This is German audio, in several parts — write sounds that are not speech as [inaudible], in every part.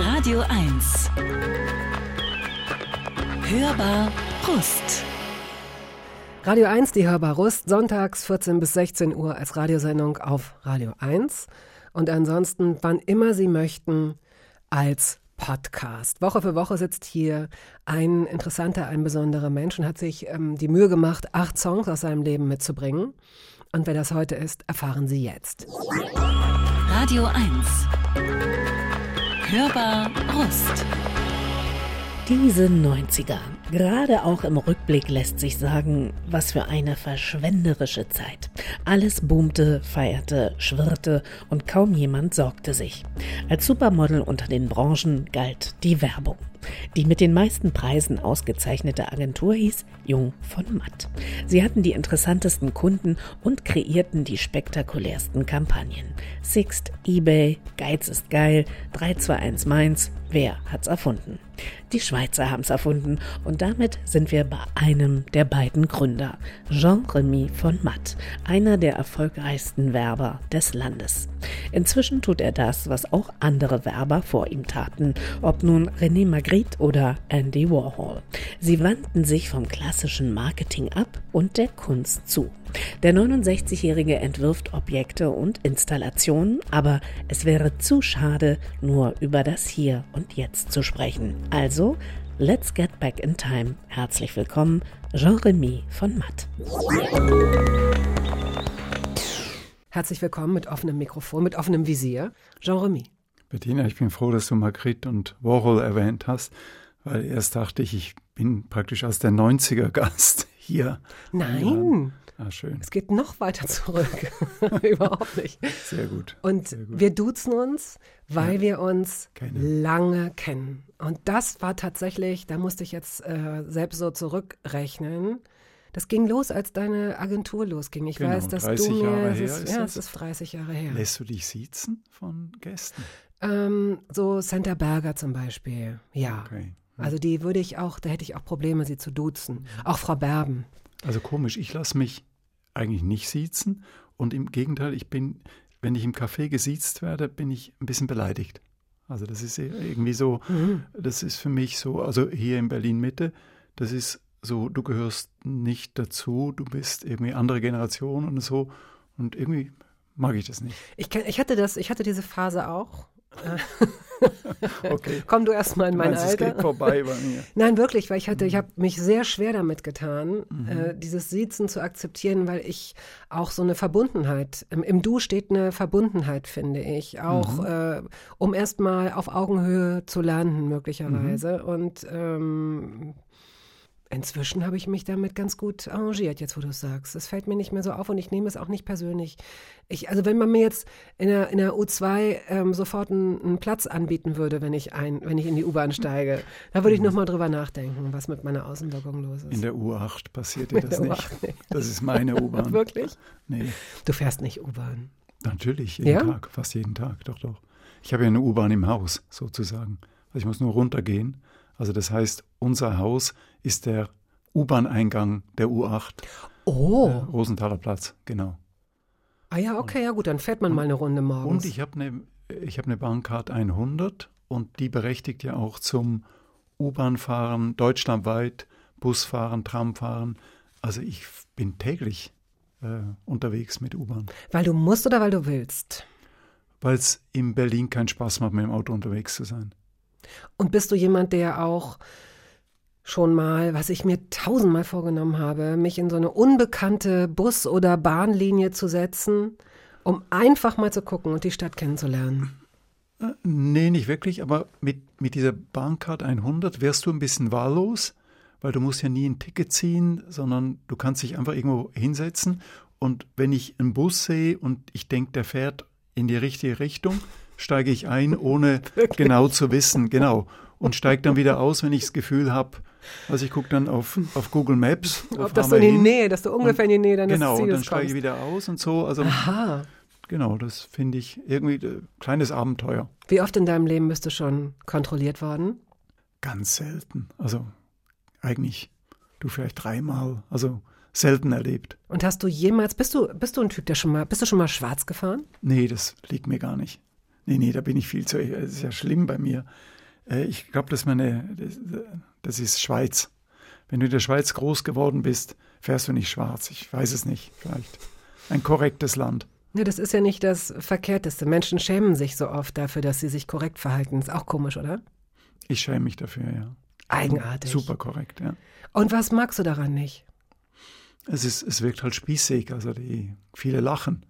Radio 1. Hörbar Brust. Radio 1, die Hörbar Rust, sonntags 14 bis 16 Uhr als Radiosendung auf Radio 1 und ansonsten, wann immer Sie möchten, als Podcast. Woche für Woche sitzt hier ein interessanter, ein besonderer Mensch und hat sich ähm, die Mühe gemacht, acht Songs aus seinem Leben mitzubringen. Und wer das heute ist, erfahren Sie jetzt. Radio 1. Hörbar Rust. Diese 90er. Gerade auch im Rückblick lässt sich sagen, was für eine verschwenderische Zeit. Alles boomte, feierte, schwirrte und kaum jemand sorgte sich. Als Supermodel unter den Branchen galt die Werbung. Die mit den meisten Preisen ausgezeichnete Agentur hieß Jung von Matt. Sie hatten die interessantesten Kunden und kreierten die spektakulärsten Kampagnen. Sixt, eBay, Geiz ist geil, 321 Mainz, wer hat's erfunden? Die Schweizer haben's erfunden und damit sind wir bei einem der beiden Gründer, Jean-Remy von Matt, einer der erfolgreichsten Werber des Landes. Inzwischen tut er das, was auch andere Werber vor ihm taten, ob nun René Magritte oder Andy Warhol. Sie wandten sich vom klassischen Marketing ab und der Kunst zu. Der 69-Jährige entwirft Objekte und Installationen, aber es wäre zu schade, nur über das Hier und Jetzt zu sprechen. Also, let's get back in time. Herzlich willkommen, Jean-Remy von Matt. Herzlich willkommen mit offenem Mikrofon, mit offenem Visier. Jean-Remy. Bettina, ich bin froh, dass du Magritte und Warhol erwähnt hast, weil erst dachte ich, ich bin praktisch als der 90er Gast hier. Nein. Ah, schön. Es geht noch weiter zurück. [laughs] Überhaupt nicht. Sehr gut. Und Sehr gut. wir duzen uns, weil Ja. wir uns Kennen. lange kennen. Und das war tatsächlich, da musste ich jetzt äh, selbst so zurückrechnen. Das ging los, als deine Agentur losging. Ich Genau, weiß, dass 30 du mir, Jahre her ist, ist ja, das? es ist 30 Jahre her. Lässt du dich siezen von Gästen? Ähm, so Santa Berger zum Beispiel, ja. Okay. Also die würde ich auch, da hätte ich auch Probleme, sie zu duzen. Auch Frau Berben. Also komisch, ich lasse mich eigentlich nicht siezen und im Gegenteil, ich bin, wenn ich im Café gesiezt werde, bin ich ein bisschen beleidigt. Also das ist irgendwie so, Mhm. das ist für mich so, also hier in Berlin Mitte, das ist so, du gehörst nicht dazu, du bist irgendwie andere Generation und so und irgendwie mag ich das nicht. Ich, ich hatte das, ich hatte diese Phase auch. [laughs] [laughs] Okay. [laughs] Komm du erst mal in mein Meinst, es Alter. geht vorbei bei mir. [laughs] Nein, wirklich, weil ich hatte, ich habe mich sehr schwer damit getan, Mhm. äh, dieses Siezen zu akzeptieren, weil ich auch so eine Verbundenheit, im, im Du steht eine Verbundenheit, finde ich, auch Mhm. äh, um erstmal auf Augenhöhe zu landen, möglicherweise. Mhm. Und ähm, inzwischen habe ich mich damit ganz gut arrangiert, jetzt wo du es sagst. Es fällt mir nicht mehr so auf und ich nehme es auch nicht persönlich. Ich, also wenn man mir jetzt in der, in der U2 ähm, sofort einen, einen Platz anbieten würde, wenn ich ein, wenn ich in die U-Bahn steige, [laughs] da würde ich nochmal drüber nachdenken, was mit meiner Außenwirkung los ist. Mhm. In der U8 passiert dir das nicht. U8 nicht. Das ist meine [laughs] U-Bahn. Wirklich? Nee, Du fährst nicht U-Bahn. natürlich, jeden Ja? Tag, fast jeden Tag, doch, doch. Ich habe ja eine U-Bahn im Haus, sozusagen. Also ich muss nur runtergehen. Also das heißt, unser Haus ist der U-Bahn-Eingang der U8, Oh, äh, Rosenthaler Platz, genau. ah ja, okay, ja gut, dann fährt man mal eine Runde morgens. Und ich habe eine ich habe eine Bahncard 100 und die berechtigt ja auch zum U-Bahn-Fahren deutschlandweit, Busfahren, Tramfahren. Also ich bin täglich äh, unterwegs mit U-Bahn, weil du musst oder weil du willst? weil es in Berlin keinen Spaß macht, mit dem Auto unterwegs zu sein. Und bist du jemand, der auch schon mal, was ich mir tausendmal vorgenommen habe, mich in so eine unbekannte Bus- oder Bahnlinie zu setzen, um einfach mal zu gucken und die Stadt kennenzulernen? Äh, Nee, nicht wirklich, aber mit, mit dieser Bahncard 100 wärst du ein bisschen wahllos, weil du musst ja nie ein Ticket ziehen, sondern du kannst dich einfach irgendwo hinsetzen und wenn ich einen Bus sehe und ich denke, der fährt in die richtige Richtung, steige ich ein, [laughs] ohne genau zu wissen, genau. Und steige dann wieder aus, wenn ich das Gefühl habe, also ich gucke dann auf, auf Google Maps, Ob dass fahren du in die? Nähe, dass du ungefähr in die Nähe deines Genau, und Zieles dann steige ich wieder aus und so. Also Aha. genau, das finde ich irgendwie ein kleines Abenteuer. Wie oft in deinem Leben bist du schon kontrolliert worden? Ganz selten. Also eigentlich du vielleicht dreimal. Also selten erlebt. Und hast du jemals, bist du, bist du ein Typ, der schon mal, bist du schon mal schwarz gefahren? Nee, das liegt mir gar nicht. Nee, nee, da bin ich viel zu. Das ist ja schlimm bei mir. Äh, ich glaube, dass meine, das, das ist Schweiz. Wenn du in der Schweiz groß geworden bist, fährst du nicht schwarz. Ich weiß es nicht, vielleicht. Ein korrektes Land. Ja, das ist ja nicht das Verkehrteste. Menschen schämen sich so oft dafür, dass sie sich korrekt verhalten. Ist auch komisch, oder? Ich schäme mich dafür, ja. Eigenartig. Super korrekt, ja. Und was magst du daran nicht? Es, ist, es wirkt halt spießig. Also die, viele lachen,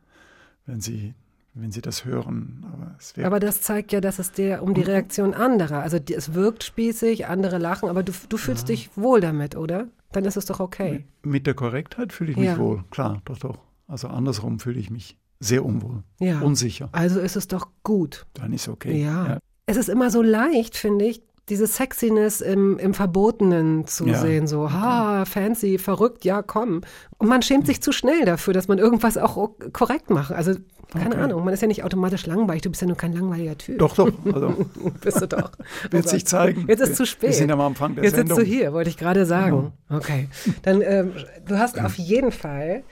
wenn sie wenn sie das hören. Aber, aber, das zeigt ja, dass es dir um die Reaktion anderer, also es wirkt spießig, andere lachen, aber du, du fühlst ja. dich wohl damit, oder? Dann ist es doch okay. Mit der Korrektheit fühle ich mich ja. wohl, klar, doch, doch. Also andersrum fühle ich mich sehr unwohl, ja. unsicher. Also ist es doch gut. Dann ist okay. Ja. ja. Es ist immer so leicht, finde ich, diese Sexiness im, im Verbotenen zu ja. sehen, so, ha, fancy, verrückt, ja, komm. Und man schämt sich zu schnell dafür, dass man irgendwas auch korrekt macht. Also keine okay. Ahnung, man ist ja nicht automatisch langweilig. Du bist ja nur kein langweiliger Typ. Doch, doch. Also, [laughs] bist du doch. Wird oh sich zeigen. Jetzt ist es zu spät. Wir sind am Anfang der Jetzt Sendung. sitzt du hier, wollte ich gerade sagen. Genau. Okay. Dann, ähm, du hast auf jeden Fall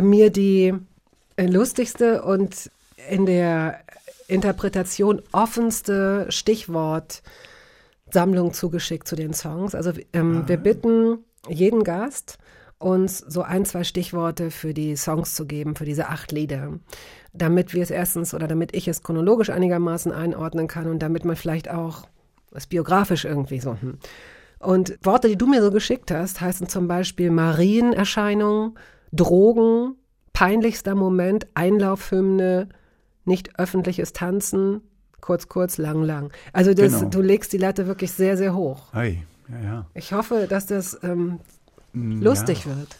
mir die lustigste und in der Interpretation offenste Stichwortsammlung zugeschickt zu den Songs. Also ähm, wir bitten jeden Gast, uns so ein, zwei Stichworte für die Songs zu geben, für diese acht Lieder damit wir es erstens oder damit ich es chronologisch einigermaßen einordnen kann und damit man vielleicht auch es biografisch irgendwie so. Hm. Und Worte, die du mir so geschickt hast, heißen zum Beispiel Marienerscheinung, Drogen, peinlichster Moment, Einlaufhymne, nicht öffentliches Tanzen, kurz, kurz, lang, lang. Also das, genau. du legst die Latte wirklich sehr, sehr hoch. Hey, ja, ja. Ich hoffe, dass das ähm, lustig ja. wird.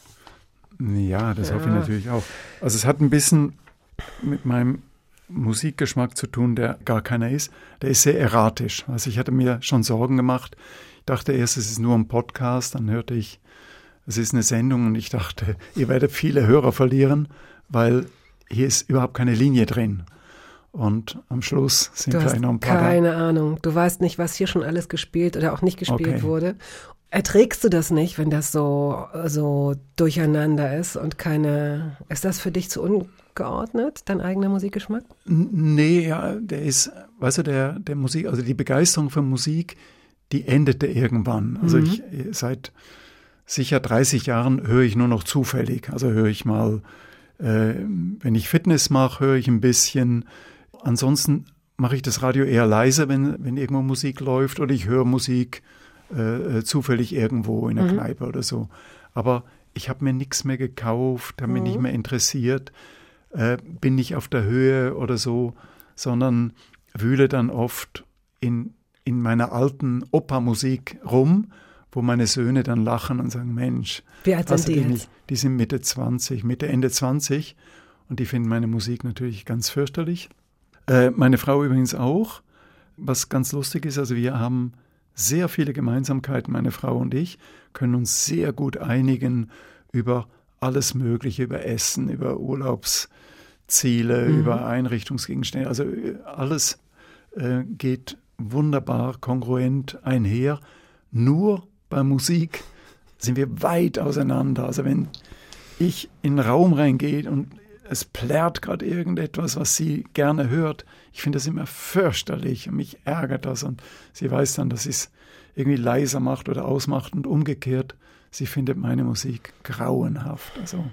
Ja, das ja. hoffe ich natürlich auch. Also es hat ein bisschen mit meinem Musikgeschmack zu tun, der gar keiner ist. Der ist sehr erratisch. Also ich hatte mir schon Sorgen gemacht. Ich dachte erst, es ist nur ein Podcast, dann hörte ich, es ist eine Sendung und ich dachte, ihr werdet viele Hörer verlieren, weil hier ist überhaupt keine Linie drin. Und am Schluss sind du vielleicht noch ein paar. Keine da. Ahnung. Du weißt nicht, was hier schon alles gespielt oder auch nicht gespielt okay. wurde. Erträgst du das nicht, wenn das so, so durcheinander ist und keine. Ist das für dich zu ungeordnet, dein eigener Musikgeschmack? Nee, ja, der ist, weißt du, der, der Musik, also die Begeisterung für Musik, die endete irgendwann. Also mhm. ich seit sicher 30 Jahren höre ich nur noch zufällig. Also höre ich mal, äh, wenn ich Fitness mache, höre ich ein bisschen. Ansonsten mache ich das Radio eher leise, wenn, wenn irgendwo Musik läuft oder ich höre Musik äh, äh, zufällig irgendwo in der mhm. Kneipe oder so. Aber ich habe mir nichts mehr gekauft, habe mich nicht mhm. mehr interessiert, äh, bin nicht auf der Höhe oder so, sondern wühle dann oft in, in meiner alten Opermusik rum, wo meine Söhne dann lachen und sagen, Mensch, wie alt sind die, die jetzt? Die sind Mitte 20, Mitte, Ende 20 und die finden meine Musik natürlich ganz fürchterlich. Äh, meine Frau übrigens auch. Was ganz lustig ist, also wir haben sehr viele Gemeinsamkeiten, meine Frau und ich, können uns sehr gut einigen über alles Mögliche, über Essen, über Urlaubsziele, mhm. über Einrichtungsgegenstände. Also äh, alles äh, geht wunderbar kongruent einher. Nur bei Musik sind wir weit auseinander. Also wenn ich in einen Raum reingehe und es plärrt gerade irgendetwas, was sie gerne hört. Ich finde das immer fürchterlich und mich ärgert das. Und sie weiß dann, dass sie es irgendwie leiser macht oder ausmacht und umgekehrt. Sie findet meine Musik grauenhaft. Also,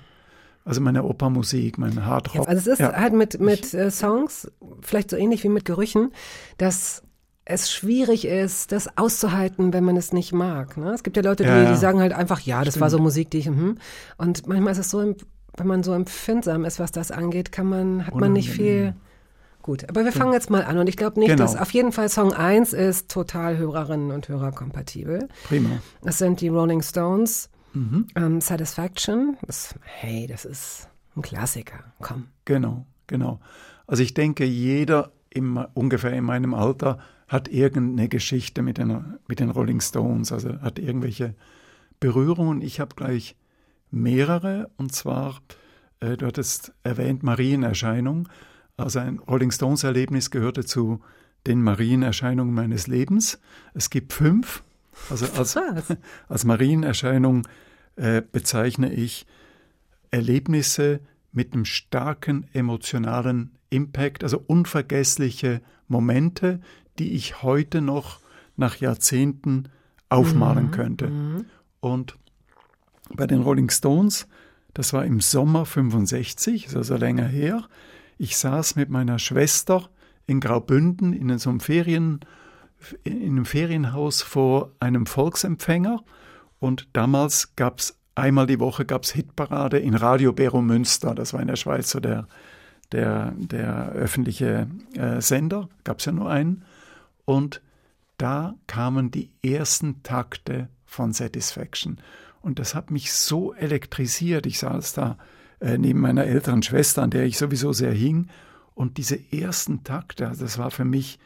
also meine Opermusik, mein Hardrock. Also es ist ja. halt mit, mit äh, Songs, vielleicht so ähnlich wie mit Gerüchen, dass es schwierig ist, das auszuhalten, wenn man es nicht mag. Ne? Es gibt ja Leute, die, ja, die sagen halt einfach, ja, das Stimmt. war so Musik, die ich, hm. und manchmal ist es so wenn man so empfindsam ist, was das angeht, kann man, hat man nicht viel. Gut, aber wir fangen jetzt mal an und ich glaube nicht, genau. dass auf jeden Fall Song 1 ist total Hörerinnen und Hörer kompatibel. Prima. Das sind die Rolling Stones. Mhm. Um, ähm, Satisfaction. Das, hey, das ist ein Klassiker. Komm. Genau, genau. Also ich denke, jeder im, ungefähr in meinem Alter hat irgendeine Geschichte mit den, mit den Rolling Stones, also hat irgendwelche Berührungen. Ich habe gleich mehrere, und zwar, äh, du hattest erwähnt, Marienerscheinung. Also ein Rolling Stones-Erlebnis gehörte zu den Marienerscheinungen meines Lebens. Es gibt fünf. Also als, [laughs] als Marienerscheinung äh, bezeichne ich Erlebnisse, mit einem starken emotionalen Impact, also unvergessliche Momente, die ich heute noch nach Jahrzehnten aufmalen könnte. Und bei den Rolling Stones, das war im Sommer 65, ist also länger her, ich saß mit meiner Schwester in Graubünden in so einem Ferien, in einem Ferienhaus vor einem Volksempfänger. Und damals gab es einmal die Woche gab's Hitparade in Radio Bero Münster, das war in der Schweiz so der, der, der öffentliche äh, Sender, gab es ja nur einen. Und da kamen die ersten Takte von Satisfaction. Und das hat mich so elektrisiert. Ich saß da äh, neben meiner älteren Schwester, an der ich sowieso sehr hing. Und diese ersten Takte, also das war für mich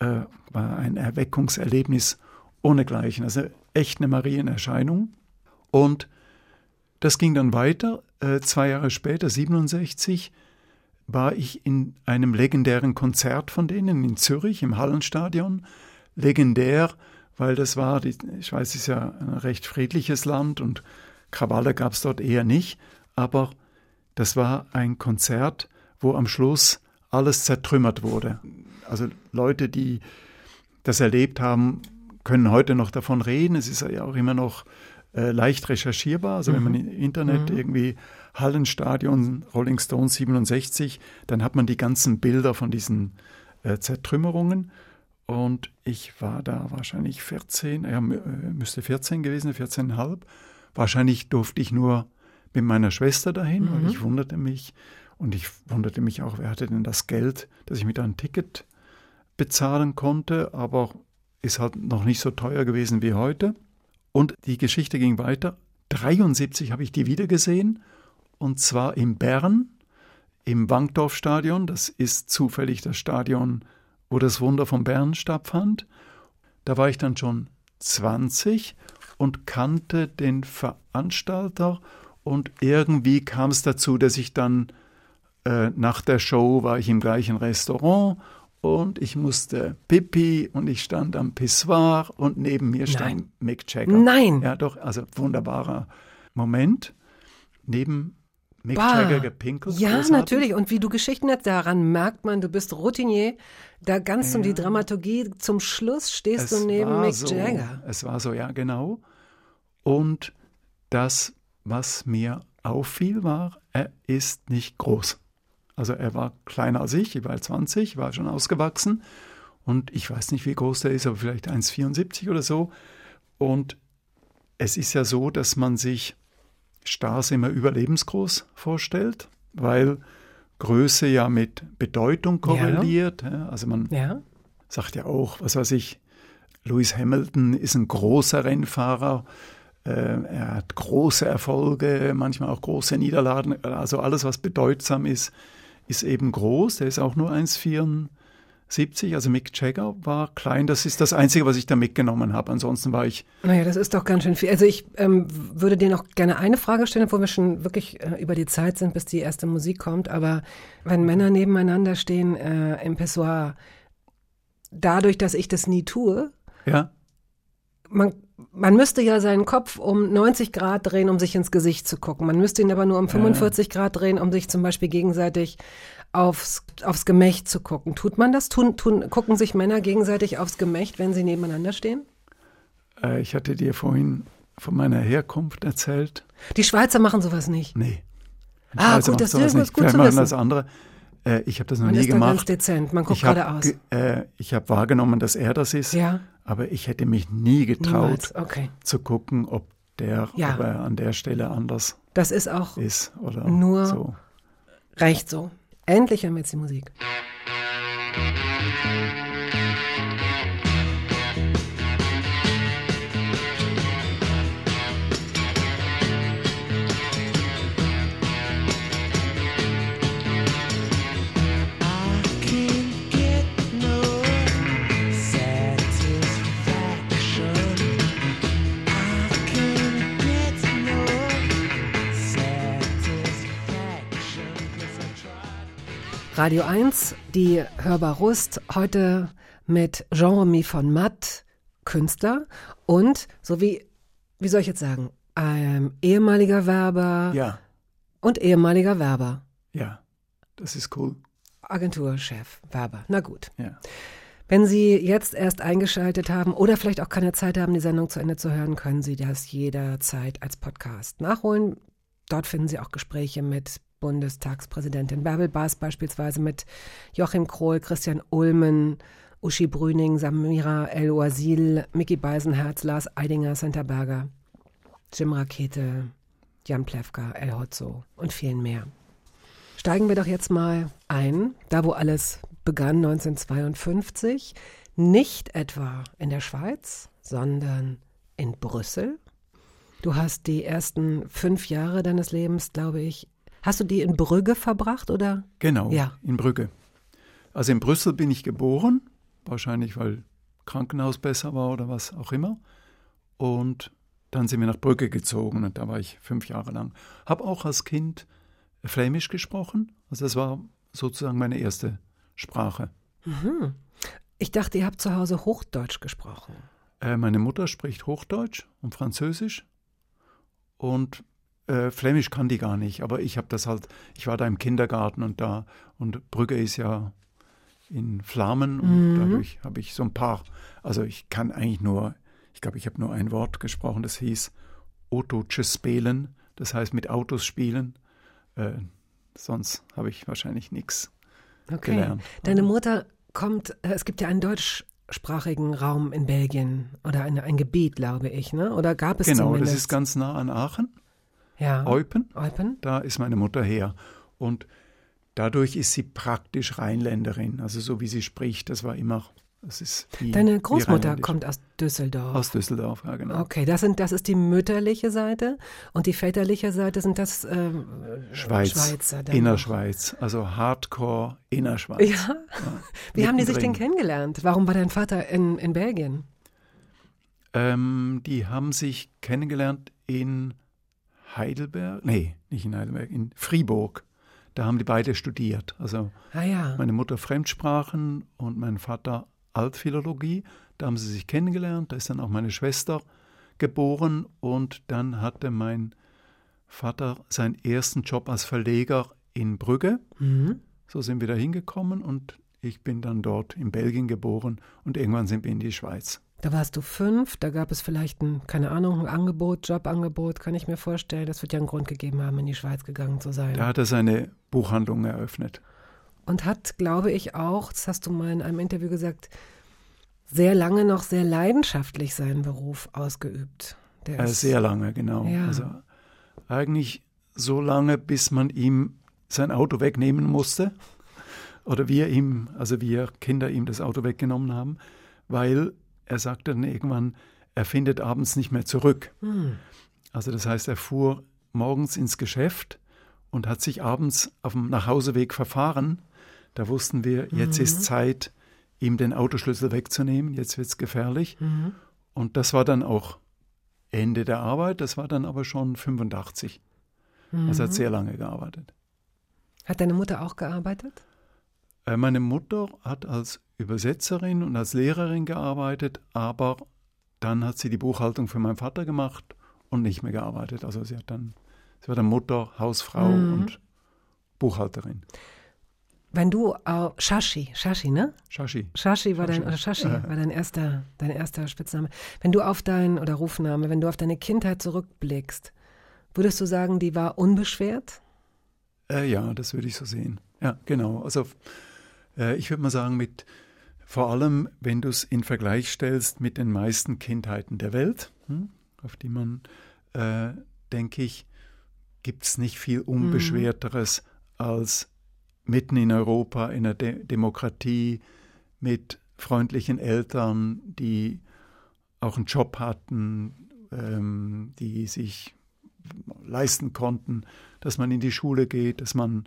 äh, war ein Erweckungserlebnis ohnegleichen. Also echt eine Marienerscheinung. Und das ging dann weiter. Äh, zwei Jahre später, 67, war ich in einem legendären Konzert von denen in Zürich im Hallenstadion. Legendär, weil das war, die Schweiz ist ja ein recht friedliches Land und Krawalle gab es dort eher nicht, aber das war ein Konzert, wo am Schluss alles zertrümmert wurde. Also Leute, die das erlebt haben, können heute noch davon reden. Es ist ja auch immer noch äh, leicht recherchierbar. Also mhm. wenn man im Internet mhm. irgendwie Hallenstadion Rolling Stones 67, dann hat man die ganzen Bilder von diesen äh, Zertrümmerungen. Und ich war da wahrscheinlich 14, ja, äh, müsste 14 gewesen, 14,5. Wahrscheinlich durfte ich nur mit meiner Schwester dahin, mhm. weil ich wunderte mich. Und ich wunderte mich auch, wer hatte denn das Geld, dass ich mit ein Ticket bezahlen konnte. Aber ist halt noch nicht so teuer gewesen wie heute. Und die Geschichte ging weiter. 73 habe ich die wiedergesehen und zwar in Bern im Wankdorfstadion. Das ist zufällig das Stadion, wo das Wunder von Bern stattfand. Da war ich dann schon 20 und kannte den Veranstalter und irgendwie kam es dazu, dass ich dann äh, nach der Show war ich im gleichen Restaurant und ich musste pipi und ich stand am Pissoir und neben mir stand Nein. Mick Jagger. Nein. Ja, doch, also wunderbarer Moment. Neben Mick bah. Jagger gepinkelt. Ja, großartig. natürlich. Und wie du Geschichten hast, daran merkt man, du bist Routinier. Da ganz ja. um die Dramaturgie zum Schluss stehst es du neben Mick so, Jagger. Es war so, ja, genau. Und das, was mir auffiel, war, er ist nicht groß. Also er war kleiner als ich, ich war 20, war schon ausgewachsen und ich weiß nicht, wie groß der ist, aber vielleicht 1,74 oder so. Und es ist ja so, dass man sich Stars immer überlebensgroß vorstellt, weil Größe ja mit Bedeutung korreliert. Ja. Also man ja. sagt ja auch, was weiß ich, Lewis Hamilton ist ein großer Rennfahrer, äh, er hat große Erfolge, manchmal auch große Niederlagen, also alles, was bedeutsam ist, ist eben groß, der ist auch nur 1,74. Also Mick Jagger war klein. Das ist das Einzige, was ich da mitgenommen habe. Ansonsten war ich. Naja, das ist doch ganz schön viel. Also ich ähm, würde dir noch gerne eine Frage stellen, obwohl wir schon wirklich äh, über die Zeit sind, bis die erste Musik kommt. Aber wenn Männer nebeneinander stehen äh, im Pessoir, dadurch, dass ich das nie tue, ja. man man müsste ja seinen Kopf um 90 Grad drehen, um sich ins Gesicht zu gucken. Man müsste ihn aber nur um 45 ja. Grad drehen, um sich zum Beispiel gegenseitig aufs, aufs Gemächt zu gucken. Tut man das? Tun, tun, gucken sich Männer gegenseitig aufs Gemächt, wenn sie nebeneinander stehen? Äh, ich hatte dir vorhin von meiner Herkunft erzählt. Die Schweizer machen sowas nicht. Nee. Ah, gut, das ist gut, gut zu wissen. das andere. Äh, ich habe das noch man nie ist gemacht. ganz dezent, man guckt geradeaus. Äh, ich habe wahrgenommen, dass er das ist. Ja. Aber ich hätte mich nie getraut, okay. zu gucken, ob der ja. ob er an der Stelle anders das ist auch ist oder nur so. Reicht so. Endlich haben wir jetzt die Musik. Radio 1, die Hörbar Rust, heute mit Jean-Remy von Matt, Künstler und so wie, wie soll ich jetzt sagen, ein ehemaliger Werber, ja. Und ehemaliger Werber. Ja, das ist cool. Agenturchef, Werber. Na gut. Ja. Wenn Sie jetzt erst eingeschaltet haben oder vielleicht auch keine Zeit haben, die Sendung zu Ende zu hören, können Sie das jederzeit als Podcast nachholen. Dort finden Sie auch Gespräche mit Bundestagspräsidentin Bärbel Baas beispielsweise, mit Joachim Krohl, Christian Ulmen, Uschi Brüning, Samira El-Oasil, Mickey Beisenherz, Lars Eidinger, Santa Berger, Jim Rakete, Jan Plewka, El Hotzo und vielen mehr. Steigen wir doch jetzt mal ein, da wo alles begann 1952, nicht etwa in der Schweiz, sondern in Brüssel. Du hast die ersten fünf Jahre deines Lebens, glaube ich, hast du die in Brügge verbracht oder? Genau, Ja. in Brügge. Also in Brüssel bin ich geboren, wahrscheinlich weil Krankenhaus besser war oder was auch immer. Und dann sind wir nach Brügge gezogen und da war ich fünf Jahre lang. Habe auch als Kind Flämisch gesprochen. Also das war sozusagen meine erste Sprache. Ich dachte, ihr habt zu Hause Hochdeutsch gesprochen. Äh, meine Mutter spricht Hochdeutsch und Französisch und äh, Flämisch kann die gar nicht. Aber ich habe das halt, ich war da im Kindergarten und da und Brügge ist ja in Flammen und dadurch habe ich so ein paar, also ich kann eigentlich nur, ich glaube, ich habe nur ein Wort gesprochen, das hieß Autotjes spielen, das heißt mit Autos spielen. Äh, sonst habe ich wahrscheinlich nichts. Okay. gelernt. Deine Mutter kommt, äh, es gibt ja einen deutschsprachigen Raum in Belgien oder eine, ein Gebiet, glaube ich, ne? Oder gab es Genau, zumindest? das ist ganz nah an Aachen, ja. Eupen. Eupen? Da ist meine Mutter her. Und dadurch ist sie praktisch Rheinländerin. Also so wie sie spricht, das war immer, das ist wie Deine Großmutter kommt aus Düsseldorf. aus Düsseldorf, ja genau. Okay, das, sind, das ist die mütterliche Seite und die väterliche Seite sind das ähm, Schweiz, Schweizer. dann Innerschweiz, also Hardcore Innerschweiz. noch. Ja. [laughs] Wie haben die sich denn kennengelernt? Warum war dein Vater in, in Belgien? Ähm, die haben sich kennengelernt in Heidelberg, nee, nicht in Heidelberg, in Fribourg. Da haben die beide studiert. Also Ah ja. meine Mutter Fremdsprachen und mein Vater Altphilologie. Da haben sie sich kennengelernt. Da ist dann auch meine Schwester geboren und dann hatte mein Vater seinen ersten Job als Verleger in Brügge. Mhm. So sind wir da hingekommen und ich bin dann dort in Belgien geboren und irgendwann sind wir in die Schweiz. Da warst du fünf, da gab es vielleicht ein, keine Ahnung, ein Angebot, Jobangebot, kann ich mir vorstellen. Das wird ja einen Grund gegeben haben, in die Schweiz gegangen zu sein. Da hat er seine Buchhandlung eröffnet. Und hat, glaube ich, auch, das hast du mal in einem Interview gesagt, sehr lange noch sehr leidenschaftlich seinen Beruf ausgeübt. Der ist- sehr lange, genau. Ja. Also eigentlich so lange, bis man ihm sein Auto wegnehmen musste. Oder wir ihm, also wir Kinder ihm das Auto weggenommen haben, weil er sagte dann irgendwann, er findet abends nicht mehr zurück. Hm. Also das heißt, er fuhr morgens ins Geschäft und hat sich abends auf dem Nachhauseweg verfahren. Da wussten wir, jetzt ist Zeit, ihm den Autoschlüssel wegzunehmen, jetzt wird es gefährlich. Mhm. Und das war dann auch Ende der Arbeit, das war dann aber schon 85. Also hat sehr lange gearbeitet. Hat deine Mutter auch gearbeitet? Äh, Meine Mutter hat als Übersetzerin und als Lehrerin gearbeitet, aber dann hat sie die Buchhaltung für meinen Vater gemacht und nicht mehr gearbeitet. Also sie hat dann, sie war dann Mutter, Hausfrau und Buchhalterin. Wenn du, äh, Shashi, Shashi, ne? Shashi. Shashi war dein, Shashi. oder Shashi [laughs] war dein erster, dein erster Spitzname. Wenn du auf dein, oder Rufname, wenn du auf deine Kindheit zurückblickst, würdest du sagen, die war unbeschwert? Äh, ja, das würde ich so sehen. Ja, genau. Also äh, ich würde mal sagen, mit vor allem, wenn du es in Vergleich stellst mit den meisten Kindheiten der Welt, hm, auf die man, äh, denke ich, gibt es nicht viel Unbeschwerteres als mitten in Europa, in einer De Demokratie, mit freundlichen Eltern, die auch einen Job hatten, ähm, die sich leisten konnten, dass man in die Schule geht, dass man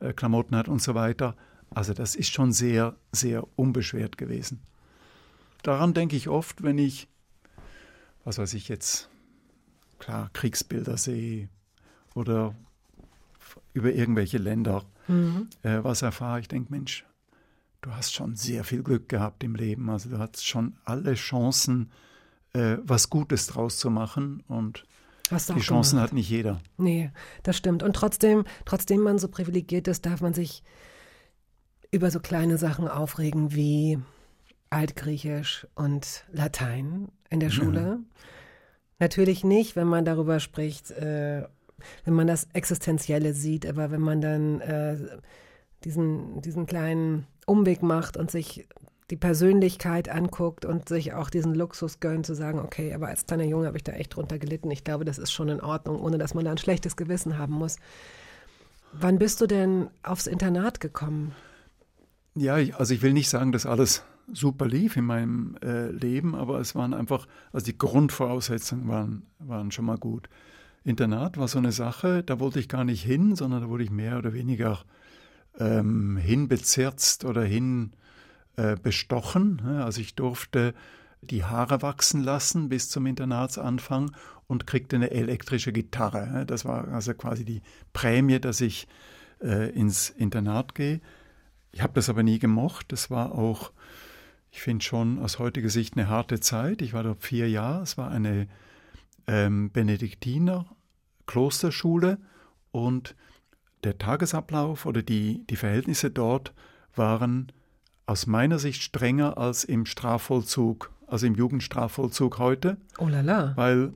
äh, Klamotten hat und so weiter. Also das ist schon sehr, sehr unbeschwert gewesen. Daran denke ich oft, wenn ich, was weiß ich jetzt, klar, Kriegsbilder sehe oder über irgendwelche Länder äh, was erfahre. Ich denke, Mensch, du hast schon sehr viel Glück gehabt im Leben. Also du hast schon alle Chancen, äh, was Gutes draus zu machen. Und Die Chancen gemacht. hat nicht jeder. Nee, das stimmt. Und trotzdem, trotzdem man so privilegiert ist, darf man sich über so kleine Sachen aufregen wie Altgriechisch und Latein in der Schule. Natürlich nicht, wenn man darüber spricht, äh, wenn man das Existenzielle sieht, aber wenn man dann äh, diesen, diesen kleinen Umweg macht und sich die Persönlichkeit anguckt und sich auch diesen Luxus gönnt, zu sagen, okay, aber als kleiner Junge habe ich da echt drunter gelitten. Ich glaube, das ist schon in Ordnung, ohne dass man da ein schlechtes Gewissen haben muss. Wann bist du denn aufs Internat gekommen? Ja, also ich will nicht sagen, dass alles super lief in meinem äh, Leben, aber es waren einfach, also die Grundvoraussetzungen waren, waren schon mal gut. Internat war so eine Sache, da wollte ich gar nicht hin, sondern da wurde ich mehr oder weniger ähm, hinbezirzt oder hin äh. Ja, Also ich durfte die Haare wachsen lassen bis zum Internatsanfang und kriegte eine elektrische Gitarre. Ja, Das war also quasi die Prämie, dass ich äh, ins Internat gehe. Ich habe das aber nie gemocht. Das war auch, ich finde schon aus heutiger Sicht eine harte Zeit. Ich war dort vier Jahre. Es war eine ähm, Benediktiner Klosterschule und der Tagesablauf oder die, die Verhältnisse dort waren aus meiner Sicht strenger als im Strafvollzug, also im Jugendstrafvollzug heute, Oh la la. weil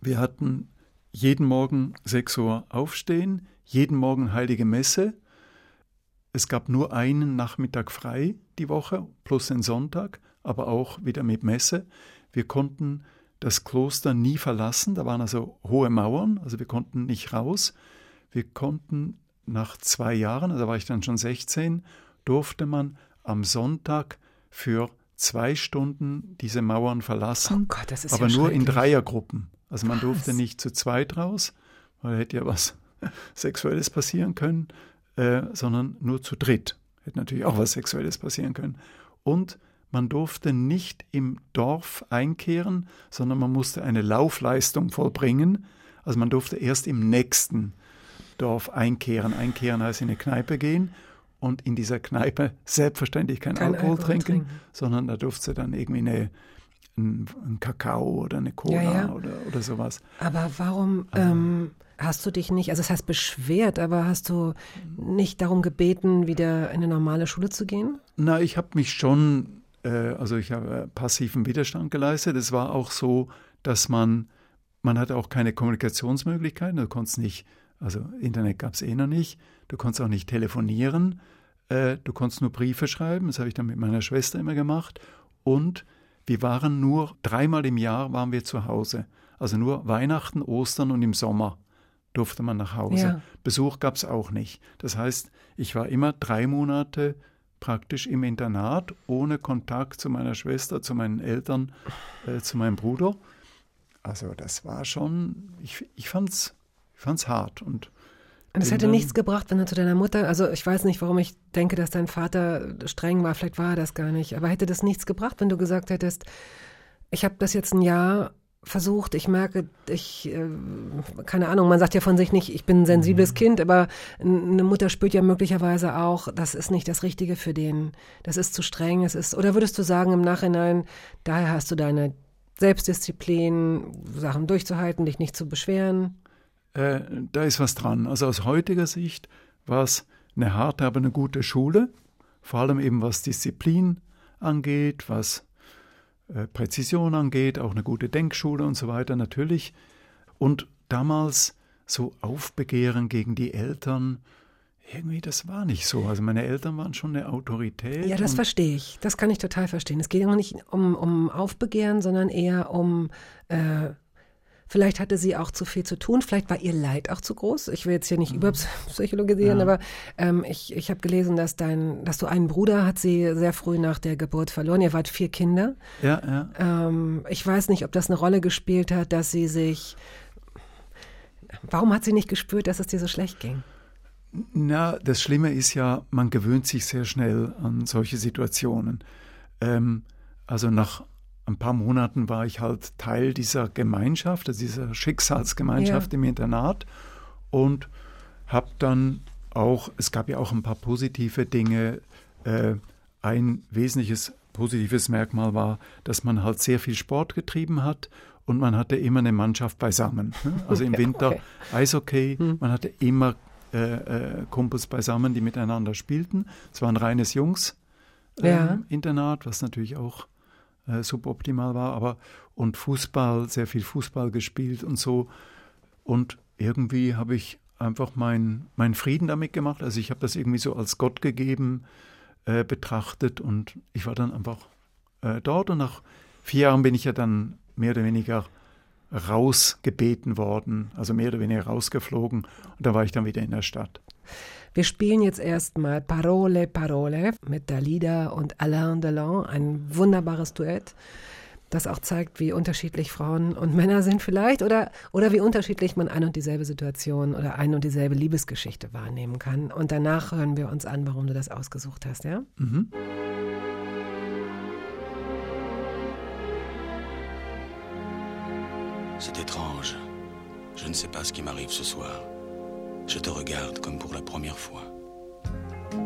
wir hatten jeden Morgen 6 Uhr aufstehen, jeden Morgen heilige Messe. Es gab nur einen Nachmittag frei die Woche, plus den Sonntag, aber auch wieder mit Messe. Wir konnten das Kloster nie verlassen, da waren also hohe Mauern, also wir konnten nicht raus. Wir konnten nach zwei Jahren, also war ich dann schon 16, durfte man am Sonntag für zwei Stunden diese Mauern verlassen, Oh Gott, das ist aber ja nur in. Dreiergruppen. Also man Was? durfte nicht zu zweit raus, weil hätte ja was [laughs] Sexuelles passieren können, äh, sondern nur zu dritt. Hätte natürlich auch was Sexuelles passieren können. Und man durfte nicht im Dorf einkehren, sondern man musste eine Laufleistung vollbringen. Also man durfte erst im nächsten Dorf einkehren. Einkehren heißt in eine Kneipe gehen und in dieser Kneipe selbstverständlich kein, Kein Alkohol, Alkohol trinken, trinken. sondern da durfte dann irgendwie eine, ein, ein Kakao oder eine Cola Ja, ja. Oder, oder sowas. Aber warum ähm, hast du dich nicht, also das heißt beschwert, aber hast du nicht darum gebeten, wieder in eine normale Schule zu gehen? Na, ich habe mich schon, äh, also ich habe äh, passiven Widerstand geleistet. Es war auch so, dass man, man hatte auch keine Kommunikationsmöglichkeiten. Du konntest nicht, also Internet gab es eh noch nicht. Du konntest auch nicht telefonieren. Äh, du konntest nur Briefe schreiben. Das habe ich dann mit meiner Schwester immer gemacht. Und wir waren nur dreimal im Jahr waren wir zu Hause. Also nur Weihnachten, Ostern und im Sommer durfte man nach Hause. Ja. Besuch gab es auch nicht. Das heißt, ich war immer drei Monate praktisch im Internat, ohne Kontakt zu meiner Schwester, zu meinen Eltern, äh, zu meinem Bruder. Also das war schon, ich, ich fand es ich fand's hart. Und Und es hätte dann- nichts gebracht, wenn du zu deiner Mutter, also ich weiß nicht, warum ich denke, dass dein Vater streng war, vielleicht war er das gar nicht, aber hätte das nichts gebracht, wenn du gesagt hättest, ich habe das jetzt ein Jahr versucht, ich merke, ich, äh, keine Ahnung, man sagt ja von sich nicht, ich bin ein sensibles Kind, aber eine Mutter spürt ja möglicherweise auch, das ist nicht das Richtige für den, das ist zu streng, es ist, oder würdest du sagen im Nachhinein, daher hast du deine Selbstdisziplin, Sachen durchzuhalten, dich nicht zu beschweren? Äh, da ist was dran. Also aus heutiger Sicht war es eine harte, aber eine gute Schule. Vor allem eben was Disziplin angeht, was Präzision angeht, auch eine gute Denkschule und so weiter natürlich. Und damals so Aufbegehren gegen die Eltern, irgendwie das war nicht so. Also meine Eltern waren schon eine Autorität. Ja, das verstehe ich. Das kann ich total verstehen. Es geht auch nicht um, um Aufbegehren, sondern eher um, äh, vielleicht hatte sie auch zu viel zu tun, vielleicht war ihr Leid auch zu groß. Ich will jetzt hier nicht überpsychologisieren, Ja. aber ähm, ich, ich habe gelesen, dass dein, dass du einen Bruder hat sie sehr früh nach der Geburt verloren. Ihr wart vier Kinder. Ja, ja. Ähm, ich weiß nicht, ob das eine Rolle gespielt hat, dass sie sich. Warum hat sie nicht gespürt, dass es dir so schlecht ging? Na, das Schlimme ist ja, man gewöhnt sich sehr schnell an solche Situationen. Ähm, also nach ein paar Monaten war ich halt Teil dieser Gemeinschaft, also dieser Schicksalsgemeinschaft Ja. im Internat und habe dann auch, es gab ja auch ein paar positive Dinge. Äh, ein wesentliches positives Merkmal war, dass man halt sehr viel Sport getrieben hat und man hatte immer eine Mannschaft beisammen. Ne? Also im [laughs] Winter Okay. Eishockey, Hm. man hatte immer äh, äh, Kumpels beisammen, die miteinander spielten. Es war ein reines Jungs-Internat, Ja. was natürlich auch äh, suboptimal war, aber und Fußball, sehr viel Fußball gespielt und so. Und irgendwie habe ich einfach meinen mein Frieden damit gemacht. Also ich habe das irgendwie so als Gott gegeben äh, betrachtet und ich war dann einfach äh, dort und nach vier Jahren bin ich ja dann mehr oder weniger rausgebeten worden, also mehr oder weniger rausgeflogen und da war ich dann wieder in der Stadt. Wir spielen jetzt erstmal Parole, Parole mit Dalida und Alain Delon, ein wunderbares Duett, das auch zeigt, wie unterschiedlich Frauen und Männer sind vielleicht oder, oder wie unterschiedlich man ein und dieselbe Situation oder ein und dieselbe Liebesgeschichte wahrnehmen kann. Und danach hören wir uns an, warum du das ausgesucht hast, ja? Mhm. C'est étrange. Je ne sais pas ce qui m'arrive ce soir. Je te regarde comme pour la première fois.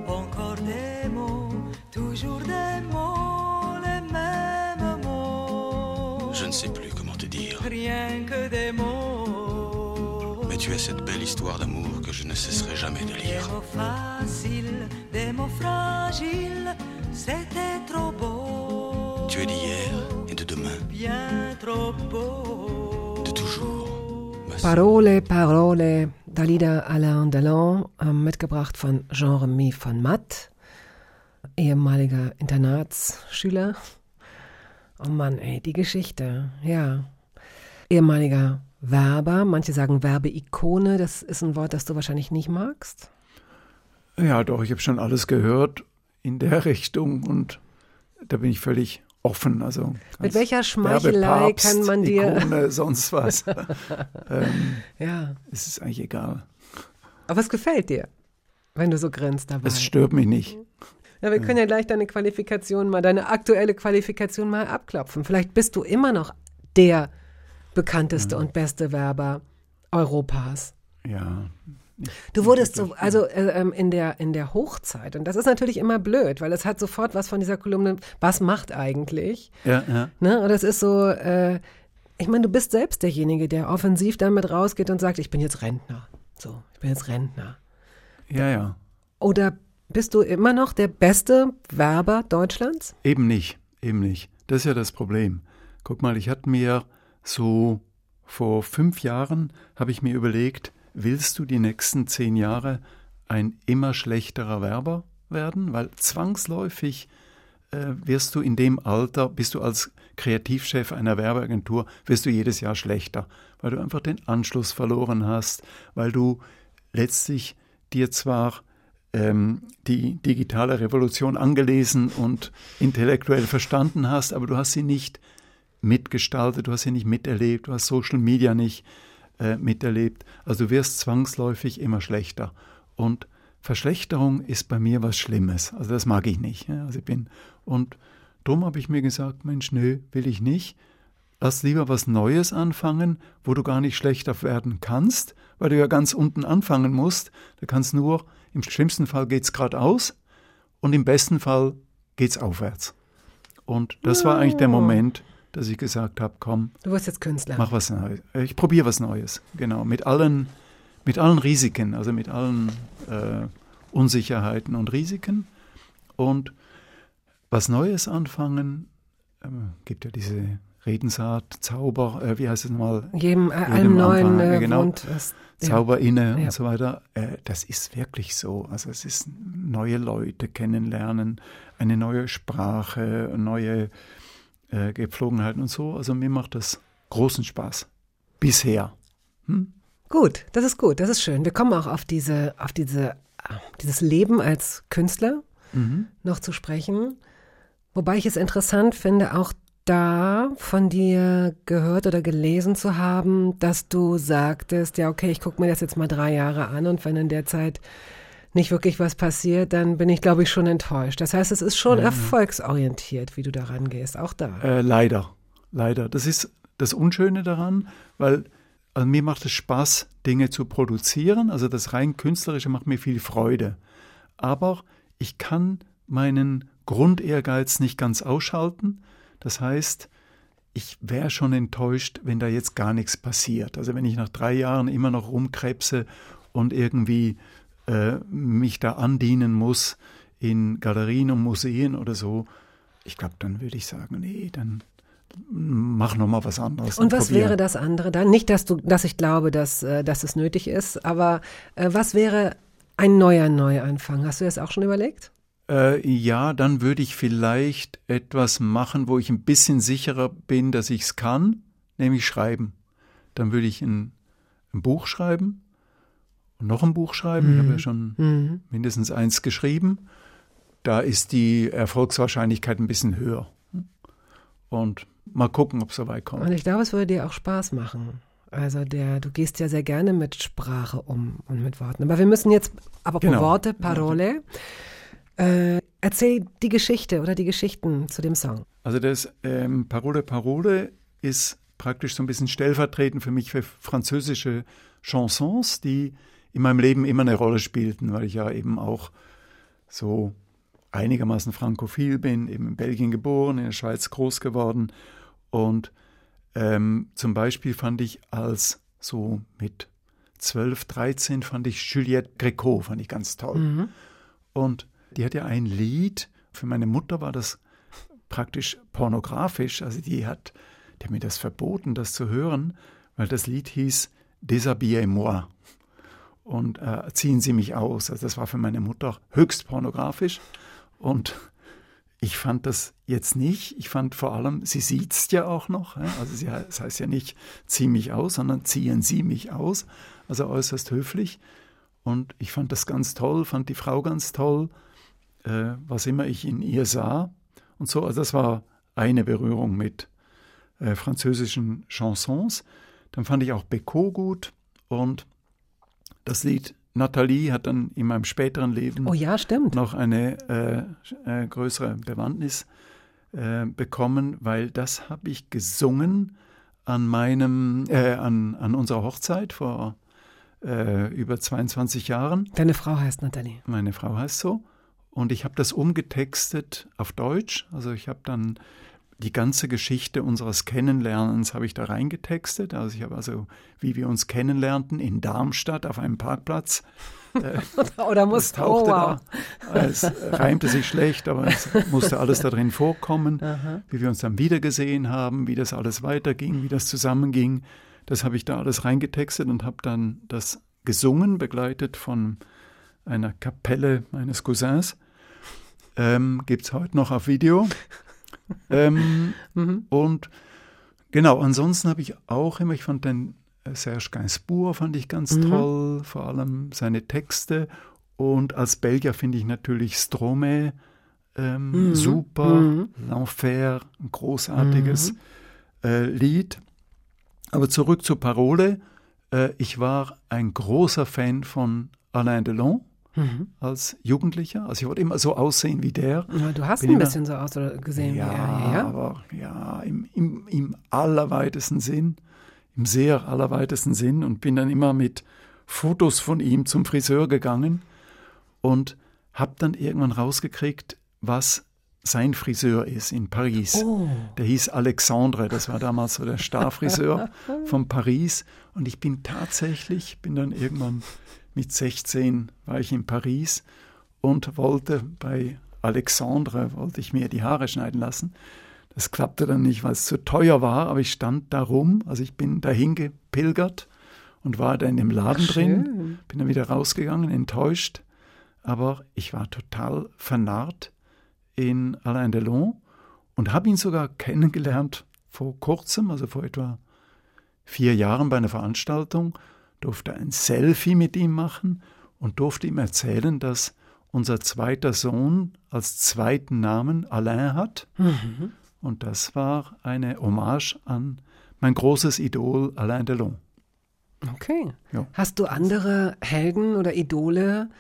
Encore des mots, toujours des mots, les mêmes mots. Je ne sais plus comment te dire. Rien que des mots. Mais tu es cette belle histoire d'amour que je ne cesserai jamais de Des lire. mots faciles, des mots fragiles, c'était trop beau. Tu es d'hier et de demain, Bien trop beau. de toujours. Parole, Parole, Dalida Alain Delon, äh, mitgebracht von Jean-Remy von Matt, ehemaliger Internatsschüler. Oh Mann, ey, die Geschichte, ja. Ehemaliger Werber, manche sagen Werbeikone, das ist ein Wort, das du wahrscheinlich nicht magst. Ja, doch, ich habe schon alles gehört in der [laughs] Richtung und da bin ich völlig offen. Also Mit welcher Schmeichelei kann man dir. Ikone, sonst was. [laughs] ähm, Ja, es ist eigentlich egal. aber es gefällt dir, wenn du so grinst dabei. Es stört mich nicht. Ja, wir können ja gleich deine Qualifikation mal, deine aktuelle Qualifikation mal abklopfen. Vielleicht bist du immer noch der bekannteste und beste Werber Europas. Ja, Du wurdest so, also äh, ähm, in der in der Hochzeit und das ist natürlich immer blöd, weil es hat sofort was von dieser Kolumne. Was macht eigentlich? ja, ja. Ne? Und das ist so. Äh, ich meine, du bist selbst derjenige, der offensiv damit rausgeht und sagt, ich bin jetzt Rentner. So, ich bin jetzt Rentner. Ja, ja. Oder bist du immer noch der beste Werber Deutschlands? Eben nicht, eben nicht. Das ist ja das Problem. Guck mal, ich hatte mir so vor fünf Jahren habe ich mir überlegt, willst du die nächsten zehn Jahre ein immer schlechterer Werber werden? Weil zwangsläufig äh, wirst du in dem Alter, bist du als Kreativchef einer Werbeagentur, wirst du jedes Jahr schlechter, weil du einfach den Anschluss verloren hast, weil du letztlich dir zwar ähm, die digitale Revolution angelesen und intellektuell verstanden hast, aber du hast sie nicht mitgestaltet, du hast sie nicht miterlebt, du hast Social Media nicht miterlebt. Also du wirst zwangsläufig immer schlechter. Und Verschlechterung ist bei mir was Schlimmes. Also das mag ich nicht. Ja? Also ich bin und darum habe ich mir gesagt, Mensch, nö, will ich nicht. Lass lieber was Neues anfangen, wo du gar nicht schlechter werden kannst, weil du ja ganz unten anfangen musst. Du kannst nur, im schlimmsten Fall geht's geradeaus und im besten Fall geht's aufwärts. Und das war eigentlich der Moment, dass ich gesagt habe, komm, Du wirst jetzt Künstler. mach was Neues. Ich probiere was Neues, genau, mit allen, mit allen Risiken, also mit allen äh, Unsicherheiten und Risiken. Und was Neues anfangen, ähm, gibt ja diese Redensart, Zauber, äh, wie heißt es nochmal? Jedem, äh, Jedem allem Neuen äh, genau. wohnt was. Ja. Zauber inne Ja. und so weiter. Äh, das ist wirklich so. Also es ist neue Leute kennenlernen, eine neue Sprache, neue äh, Gepflogenheiten und so. Also mir macht das großen Spaß. Bisher. Hm? Gut, das ist gut, das ist schön. Wir kommen auch auf diese, auf diese, äh, dieses Leben als Künstler Mhm. noch zu sprechen. Wobei ich es interessant finde, auch da von dir gehört oder gelesen zu haben, dass du sagtest, ja, okay, ich gucke mir das jetzt mal drei Jahre an und wenn in der Zeit nicht wirklich was passiert, dann bin ich, glaube ich, schon enttäuscht. Das heißt, es ist schon erfolgsorientiert, wie du daran gehst, auch da. Äh, leider. Leider. Das ist das Unschöne daran, weil also mir macht es Spaß, Dinge zu produzieren. Also das rein künstlerische macht mir viel Freude. Aber ich kann meinen Grundehrgeiz nicht ganz ausschalten. Das heißt, ich wäre schon enttäuscht, wenn da jetzt gar nichts passiert. Also wenn ich nach drei Jahren immer noch rumkrebse und irgendwie äh, mich da andienen muss in Galerien und Museen oder so, ich glaube, dann würde ich sagen, nee, dann mach noch mal was anderes. Und was probier. wäre das andere dann? Nicht, dass du, dass ich glaube, dass, äh, dass es nötig ist, aber äh, was wäre ein neuer Neuanfang? Hast du das auch schon überlegt? Äh, ja, dann würde ich vielleicht etwas machen, wo ich ein bisschen sicherer bin, dass ich es kann, nämlich schreiben. Dann würde ich ein, ein Buch schreiben und noch ein Buch schreiben. Ich habe ja schon mindestens eins geschrieben. Da ist die Erfolgswahrscheinlichkeit ein bisschen höher. Und mal gucken, ob es so weit kommt. Und ich glaube, es würde dir auch Spaß machen. Also der, du gehst ja sehr gerne mit Sprache um und mit Worten. Aber wir müssen jetzt, aber Genau. Worte, Parole, äh, erzähl die Geschichte oder die Geschichten zu dem Song. Also das ähm, Parole Parole ist praktisch so ein bisschen stellvertretend für mich für französische Chansons, die in meinem Leben immer eine Rolle spielten, weil ich ja eben auch so einigermaßen frankophil bin, eben in Belgien geboren, in der Schweiz groß geworden. Und ähm, zum Beispiel fand ich als so mit 12, 13 fand ich Juliette Gréco, fand ich ganz toll. Und die hat ja ein Lied, für meine Mutter war das praktisch pornografisch, also die hat, die hat mir das verboten, das zu hören, weil das Lied hieß Déshabillez-moi und äh, ziehen Sie mich aus. Also das war für meine Mutter höchst pornografisch und ich fand das jetzt nicht. Ich fand vor allem, sie sieht's ja auch noch. Also sie, das heißt ja nicht, zieh mich aus, sondern ziehen Sie mich aus. Also äußerst höflich. Und ich fand das ganz toll, fand die Frau ganz toll, äh, was immer ich in ihr sah. Und so, also das war eine Berührung mit äh, französischen Chansons. Dann fand ich auch Becot gut und das Lied Nathalie hat dann in meinem späteren Leben Oh ja, noch eine äh, äh, größere Bewandtnis äh, bekommen, weil das habe ich gesungen an meinem, äh, an, an unserer Hochzeit vor äh, über 22 Jahren. Deine Frau heißt Nathalie. Meine Frau heißt so. Und ich habe das umgetextet auf Deutsch. Also ich habe dann die ganze Geschichte unseres Kennenlernens habe ich da reingetextet. Also ich habe also, wie wir uns kennenlernten in Darmstadt auf einem Parkplatz. [laughs] Oder Das muss tauchte oh, wow. da. Es reimte sich schlecht, aber es musste alles da drin vorkommen. Wie wir uns dann wiedergesehen haben, wie das alles weiterging, wie das zusammenging. Das habe ich da alles reingetextet und habe dann das gesungen, begleitet von einer Kapelle meines Cousins. Ähm, Gibt es heute noch auf Video. Ähm, [laughs] Und genau, ansonsten habe ich auch immer, ich fand den äh, Serge Gainsbourg fand ich ganz toll, vor allem seine Texte. Und als Belgier finde ich natürlich Stromae ähm, super, L'Enfer, ein großartiges äh, Lied. Aber zurück zur Parole. Äh, ich war ein großer Fan von Alain Delon als Jugendlicher. Also ich wollte immer so aussehen wie der. Ja, du hast Bin ein immer- bisschen so aus oder gesehen Ja, wie er. Ja? aber ja, im, im, im allerweitesten Sinn, im sehr allerweitesten Sinn und bin dann immer mit Fotos von ihm zum Friseur gegangen und habe dann irgendwann rausgekriegt, was sein Friseur ist in Paris. Oh. Der hieß Alexandre, das war damals so der [laughs] Starfriseur [laughs] von Paris. Und ich bin tatsächlich, bin dann irgendwann mit 16 war ich in Paris und wollte bei Alexandre, wollte ich mir die Haare schneiden lassen. Das klappte dann nicht, weil es zu teuer war, aber ich stand da rum, also ich bin dahin gepilgert und war da in dem Laden drin, bin dann wieder rausgegangen, enttäuscht, aber ich war total vernarrt in Alain Delon und habe ihn sogar kennengelernt vor kurzem, also vor etwa vier Jahren bei einer Veranstaltung, durfte ein Selfie mit ihm machen und durfte ihm erzählen, dass unser zweiter Sohn als zweiten Namen Alain hat. Und das war eine Hommage an mein großes Idol Alain Delon. Okay. Ja. Hast du andere Helden oder Idole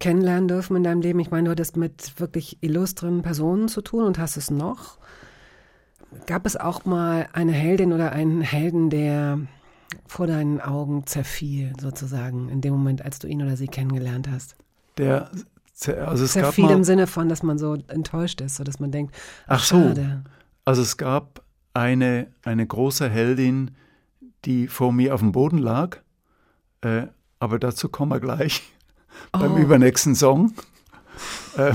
kennenlernen dürfen in deinem Leben? Ich meine, du hattest mit wirklich illustren Personen zu tun und hast es noch. Gab es auch mal eine Heldin oder einen Helden, der vor deinen Augen zerfiel, sozusagen, in dem Moment, als du ihn oder sie kennengelernt hast? Der, also es gab Zerfiel mal, im Sinne von, dass man so enttäuscht ist, so dass man denkt, ach, Ach so. schade. Also es gab eine, eine große Heldin, die vor mir auf dem Boden lag. Äh, aber dazu kommen wir gleich [laughs] beim Oh. übernächsten Song. [laughs] Äh,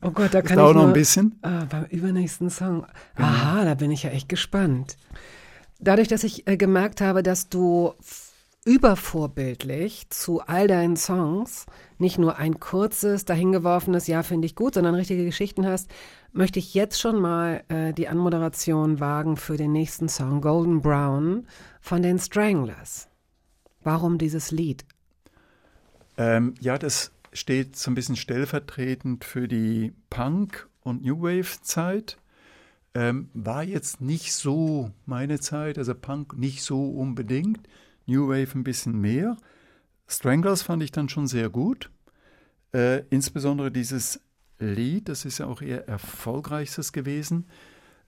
Oh Gott, da kann ich noch nur, ein bisschen. Ah, beim übernächsten Song. Aha, da bin ich ja echt gespannt. Dadurch, dass ich äh, gemerkt habe, dass du übervorbildlich zu all deinen Songs nicht nur ein kurzes, dahingeworfenes Ja finde ich gut, sondern richtige Geschichten hast, möchte ich jetzt schon mal äh, die Anmoderation wagen für den nächsten Song Golden Brown von den Stranglers. Warum dieses Lied? Ähm, ja, das steht so ein bisschen stellvertretend für die Punk- und New Wave-Zeit. Ähm, war jetzt nicht so meine Zeit, also Punk nicht so unbedingt, New Wave ein bisschen mehr. Stranglers fand ich dann schon sehr gut. Äh, insbesondere dieses Lied, das ist ja auch ihr erfolgreichstes gewesen.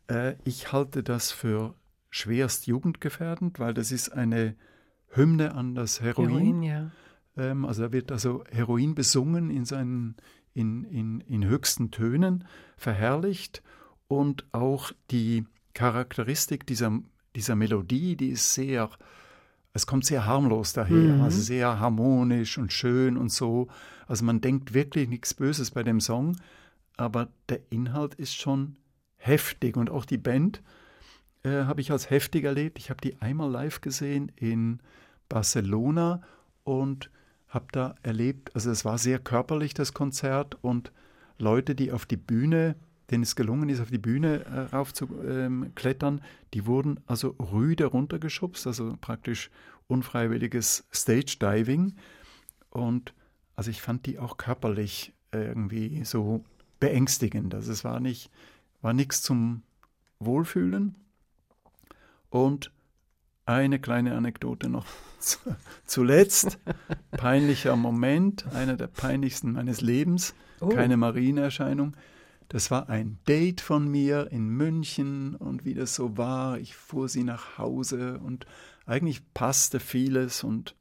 Äh, ich halte das für schwerst jugendgefährdend, weil das ist eine Hymne an das Heroin. ja. Ähm, also da wird also Heroin besungen in seinen in, in, in höchsten Tönen, verherrlicht und auch die Charakteristik dieser, dieser Melodie, die ist sehr, es kommt sehr harmlos daher, Mhm. also sehr harmonisch und schön und so. Also man denkt wirklich nichts Böses bei dem Song, aber der Inhalt ist schon heftig und auch die Band äh, habe ich als heftig erlebt. Ich habe die einmal live gesehen in Barcelona und habe da erlebt, also es war sehr körperlich, das Konzert und Leute, die auf die Bühne, denen es gelungen ist, auf die Bühne äh, raufzuklettern, die wurden also rüde runtergeschubst, also praktisch unfreiwilliges Stage-Diving. Und also ich fand die auch körperlich irgendwie so beängstigend. Also es war nicht, war nichts zum Wohlfühlen. Und eine kleine Anekdote noch [laughs] zu- zuletzt. Peinlicher Moment, einer der peinlichsten meines Lebens. Oh. Keine Marienerscheinung. Das war ein Date von mir in München und wie das so war. Ich fuhr sie nach Hause und eigentlich passte vieles und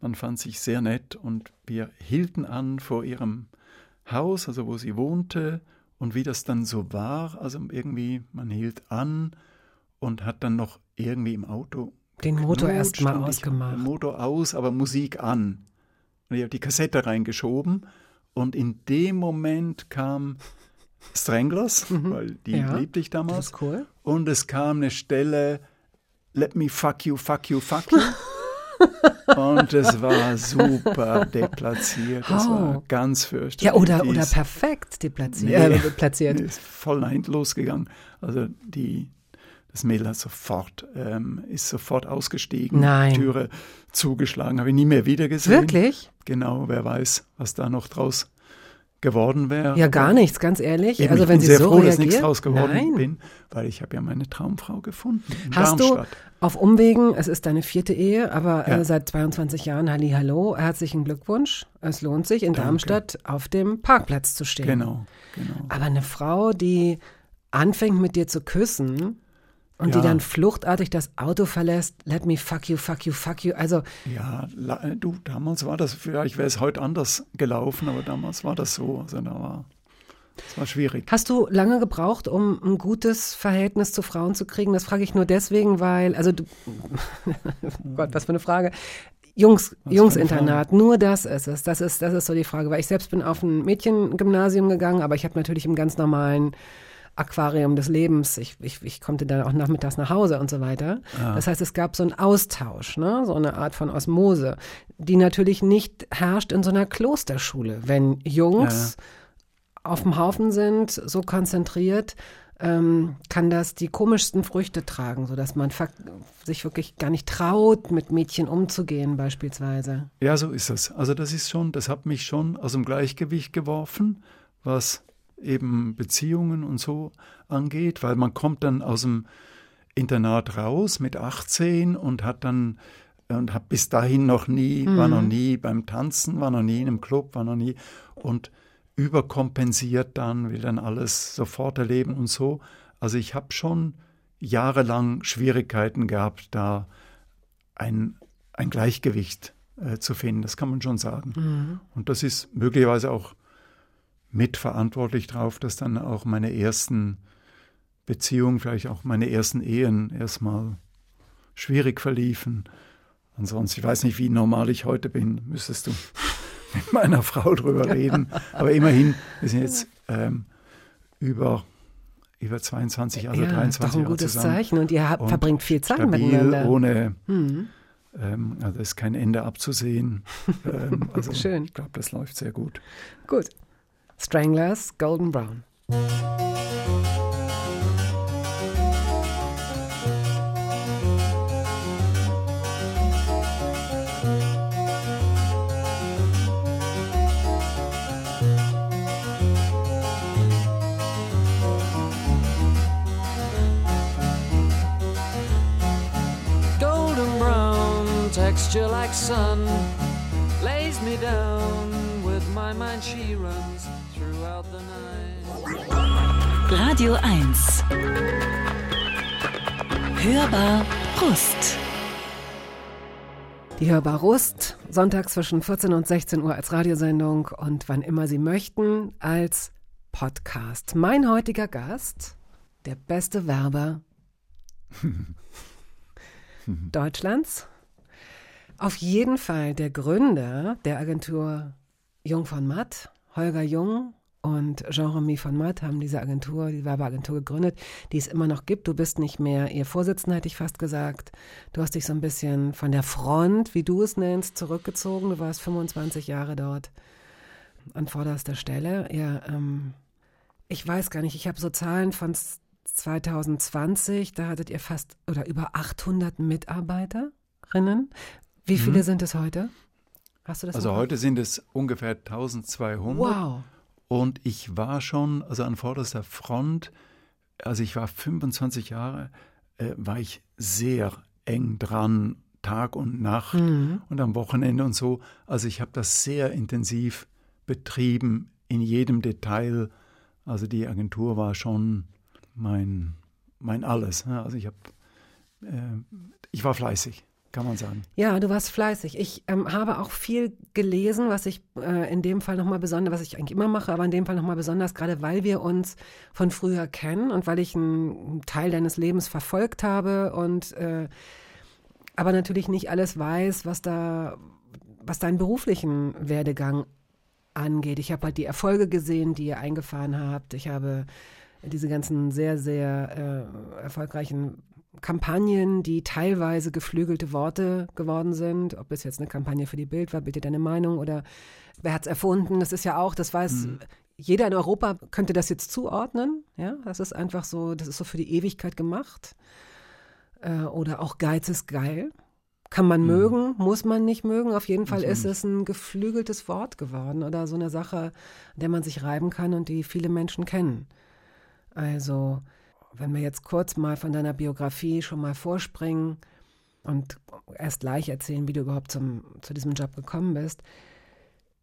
man fand sich sehr nett und wir hielten an vor ihrem Haus, also wo sie wohnte und wie das dann so war. Also irgendwie, man hielt an und hat dann noch irgendwie im Auto Den Motor geknutscht erst mal und ich- ausgemacht. Den Motor aus, aber Musik an. Und ich habe die Kassette reingeschoben und in dem Moment kam Stranglers, weil die Mhm. Ja, liebte ich Das damals. ist cool. Und es kam eine Stelle, let me fuck you, fuck you, fuck you. [laughs] Und es war super deplatziert. Das war Oh. ganz fürchterlich. Ja, oder, oder perfekt deplatziert. Nee. [laughs] Äh, platziert. Nee, ist voll nach hinten losgegangen. Also die, das Mädel hat sofort, ähm, ist sofort ausgestiegen, Nein. Türe zugeschlagen, habe ich nie mehr wieder gesehen. Wirklich? Genau, wer weiß, was da noch draus geworden wäre. Ja, gar nichts, ganz ehrlich. Eben, also ich wenn bin sie sehr so froh, reagiert, dass nichts draus geworden Nein. bin, weil ich habe ja meine Traumfrau gefunden Hast Darmstadt. du auf Umwegen, es ist deine vierte Ehe, aber Ja. äh, seit 22 Jahren Halli Hallo, herzlichen Glückwunsch. Es lohnt sich, in Danke. Darmstadt auf dem Parkplatz zu stehen. Genau, genau. Aber eine Frau, die anfängt mit dir zu küssen und die Ja. dann fluchtartig das Auto verlässt, let me fuck you, fuck you, fuck you. Also Ja, du, damals war das, vielleicht wäre es heute anders gelaufen, aber damals war das so. Also da war, das war schwierig. Hast du lange gebraucht, um ein gutes Verhältnis zu Frauen zu kriegen? Das frage ich nur deswegen, weil, also du, [laughs] Gott, was für eine Frage. Jungs, Jungsinternat, nur das ist es. Das ist, das ist so die Frage, weil ich selbst bin auf ein Mädchengymnasium gegangen, aber ich habe natürlich im ganz normalen Aquarium des Lebens, ich, ich, ich konnte dann auch nachmittags nach Hause und so weiter. Das heißt, es gab so einen Austausch, ne? so eine Art von Osmose, die natürlich nicht herrscht in so einer Klosterschule. Wenn Jungs auf dem Haufen sind, so konzentriert, ähm, kann das die komischsten Früchte tragen, sodass man sich wirklich gar nicht traut, mit Mädchen umzugehen beispielsweise. Ja, so ist es. Also das ist schon, das hat mich schon aus dem Gleichgewicht geworfen, was eben Beziehungen und so angeht, weil man kommt dann aus dem Internat raus mit 18 und hat dann und hat bis dahin noch nie, war noch nie beim Tanzen, war noch nie in einem Club, war noch nie und überkompensiert dann, will dann alles sofort erleben und so. Also ich habe schon jahrelang Schwierigkeiten gehabt, da ein, ein Gleichgewicht äh, zu finden. Das kann man schon sagen. Und das ist möglicherweise auch mitverantwortlich darauf, dass dann auch meine ersten Beziehungen, vielleicht auch meine ersten Ehen erstmal schwierig verliefen. Ansonsten, ich weiß nicht, wie normal ich heute bin, müsstest du [laughs] mit meiner Frau drüber reden. Aber immerhin, wir sind jetzt ähm, über, über 22, also ja, 23 doch ein Jahre gutes zusammen. Zeichen. Und ihr habt, Und verbringt viel Zeit stabil, miteinander. ohne, Mhm. ähm, also ist kein Ende abzusehen. [laughs] ähm, also Schön. ich glaube, das läuft sehr gut. Gut. Stranglers, Golden Brown. texture like sun lays me down with my mind she runs Radio 1. Hörbar Brust. Die Hörbar Rust, sonntags zwischen 14 und 16 Uhr als Radiosendung und wann immer Sie möchten als Podcast. Mein heutiger Gast, der beste Werber [laughs] Deutschlands. Auf jeden Fall der Gründer der Agentur Jung von Matt, Holger Jung und Jean-Remy von Matt haben diese Agentur, die Werbeagentur gegründet, die es immer noch gibt. Du bist nicht mehr ihr Vorsitzender, hätte ich fast gesagt. Du hast dich so ein bisschen von der Front, wie du es nennst, zurückgezogen. Du warst 25 Jahre dort an vorderster Stelle. Ja, ähm, ich weiß gar nicht, ich habe so Zahlen von 2020, da hattet ihr fast oder über 800 Mitarbeiterinnen. Wie viele sind es heute? Hast du das Also heute sind es ungefähr 1200. Wow. Und ich war schon, also an vorderster Front, also ich war 25 Jahre, äh, war ich sehr eng dran, Tag und Nacht Mhm. und am Wochenende und so. Also ich habe das sehr intensiv betrieben, in jedem Detail. Also die Agentur war schon mein, mein Alles. ne? Also ich habe, äh, ich war fleißig, kann man sagen. Ja, du warst fleißig. Ich ähm, habe auch viel gelesen, was ich äh, in dem Fall nochmal besonders, was ich eigentlich immer mache, aber in dem Fall nochmal besonders, gerade weil wir uns von früher kennen und weil ich einen Teil deines Lebens verfolgt habe und äh, aber natürlich nicht alles weiß, was da, was deinen beruflichen Werdegang angeht. Ich habe halt die Erfolge gesehen, die ihr eingefahren habt. Ich habe diese ganzen sehr, sehr äh, erfolgreichen Kampagnen, die teilweise geflügelte Worte geworden sind, ob es jetzt eine Kampagne für die Bild war, bitte deine Meinung oder wer hat es erfunden, das ist ja auch, das weiß jeder in Europa könnte das jetzt zuordnen, ja, das ist einfach so, das ist so für die Ewigkeit gemacht äh, oder auch Geiz ist geil. Kann man mögen, muss man nicht mögen. Auf jeden Fall ist es ein geflügeltes Wort geworden oder so eine Sache, an der man sich reiben kann und die viele Menschen kennen. Also, wenn wir jetzt kurz mal von deiner Biografie schon mal vorspringen und erst gleich erzählen, wie du überhaupt zum, zu diesem Job gekommen bist.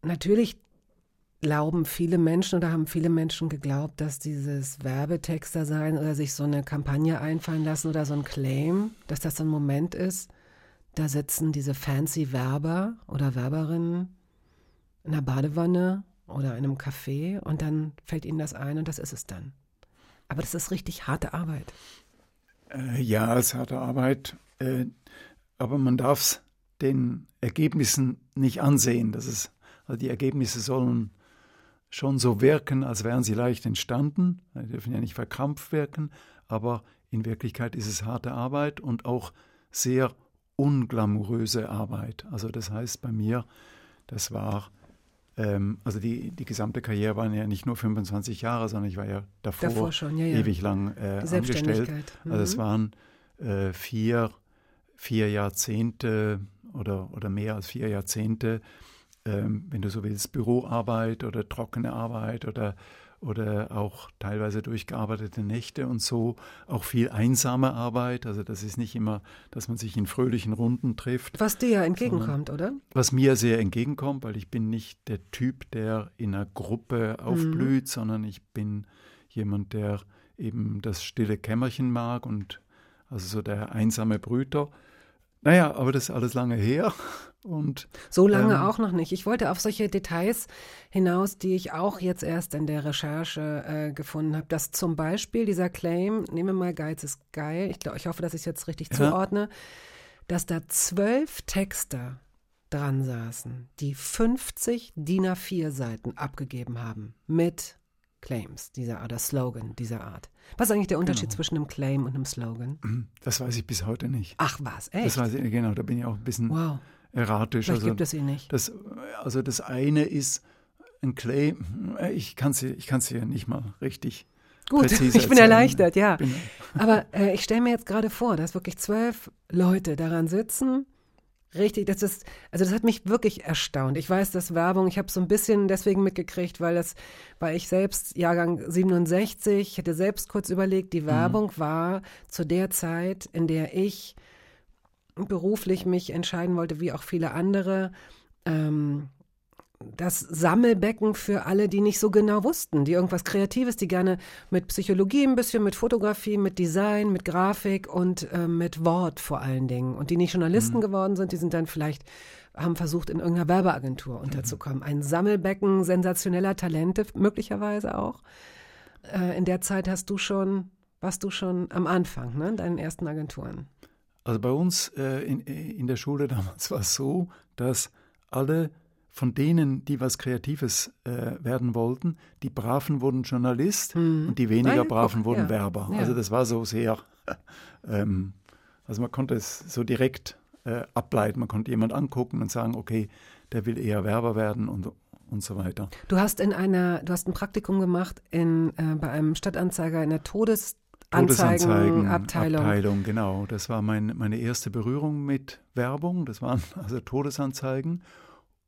Natürlich glauben viele Menschen oder haben viele Menschen geglaubt, dass dieses Werbetexter sein oder sich so eine Kampagne einfallen lassen oder so ein Claim, dass das so ein Moment ist, da sitzen diese fancy Werber oder Werberinnen in einer Badewanne oder in einem Café und dann fällt ihnen das ein und das ist es dann. Aber das ist richtig harte Arbeit. Äh, ja, es ist harte Arbeit, äh, aber man darf es den Ergebnissen nicht ansehen. Das ist, also die Ergebnisse sollen schon so wirken, als wären sie leicht entstanden. Die dürfen ja nicht verkrampft wirken, aber in Wirklichkeit ist es harte Arbeit und auch sehr unglamouröse Arbeit. Also das heißt bei mir, das war, ähm, also die, die gesamte Karriere waren ja nicht nur 25 Jahre, sondern ich war ja davor, Davor schon, ja, ja. ewig lang äh, angestellt. Selbstständigkeit. Also es Mhm. waren äh, vier, vier Jahrzehnte oder, oder mehr als vier Jahrzehnte, ähm, wenn du so willst, Büroarbeit oder trockene Arbeit oder, oder auch teilweise durchgearbeitete Nächte und so, auch viel einsame Arbeit. Also das ist nicht immer, dass man sich in fröhlichen Runden trifft. Was dir ja entgegenkommt, oder? Was mir sehr entgegenkommt, weil ich bin nicht der Typ, der in einer Gruppe aufblüht, sondern ich bin jemand, der eben das stille Kämmerchen mag und also so der einsame Brüter. Naja, aber das ist alles lange her Und So lange ähm, auch noch nicht. Ich wollte auf solche Details hinaus, die ich auch jetzt erst in der Recherche äh, gefunden habe. Dass zum Beispiel dieser Claim, nehmen wir mal Geiz ist geil, ich, glaub, ich hoffe, dass ich es jetzt richtig Ja. zuordne, dass da zwölf Texter dran saßen, die 50 DIN A4 Seiten abgegeben haben mit Claims dieser Art, oder Slogan dieser Art. Was ist eigentlich der Unterschied Genau. zwischen einem Claim und einem Slogan? das weiß ich bis heute nicht. Ach was, echt? Das weiß ich, genau, da bin ich auch ein bisschen wow, erratisch. vielleicht Also gibt es ihn nicht. das, also das eine ist ein Claim, ich kann es ich kann's hier nicht mal richtig Gut, [laughs] präzise ich bin erzählen. erleichtert, ja. Bin- Aber äh, ich stelle mir jetzt gerade vor, dass wirklich zwölf Leute daran sitzen. Richtig, das ist, also das hat mich wirklich erstaunt. Ich weiß, dass Werbung, ich habe so ein bisschen deswegen mitgekriegt, weil das, weil ich selbst Jahrgang 67, ich hätte selbst kurz überlegt, die Werbung war zu der Zeit, in der ich beruflich mich entscheiden wollte, wie auch viele andere, ähm, das Sammelbecken für alle, die nicht so genau wussten, die irgendwas Kreatives, die gerne mit Psychologie ein bisschen, mit Fotografie, mit Design, mit Grafik und äh, mit Wort vor allen Dingen. Und die nicht Journalisten geworden sind, die sind dann vielleicht, haben versucht, in irgendeiner Werbeagentur unterzukommen. Ein Sammelbecken sensationeller Talente, möglicherweise auch. Äh, in der Zeit hast du schon, warst du schon am Anfang, ne, deinen ersten Agenturen. Also bei uns äh, in, in der Schule [laughs] damals war es so, dass alle von denen, die was Kreatives äh, werden wollten, die Braven wurden Journalist und die weniger ja, Braven wurden ja. Werber. Ja. Also das war so sehr, [laughs] ähm, also man konnte es so direkt äh, ableiten. Man konnte jemand angucken und sagen, okay, der will eher Werber werden und, und so weiter. Du hast in einer, du hast ein Praktikum gemacht in, äh, bei einem Stadtanzeiger in der Todesanzeigenabteilung. Abteilung, genau. Das war mein, meine erste Berührung mit Werbung. Das waren [laughs] also Todesanzeigen.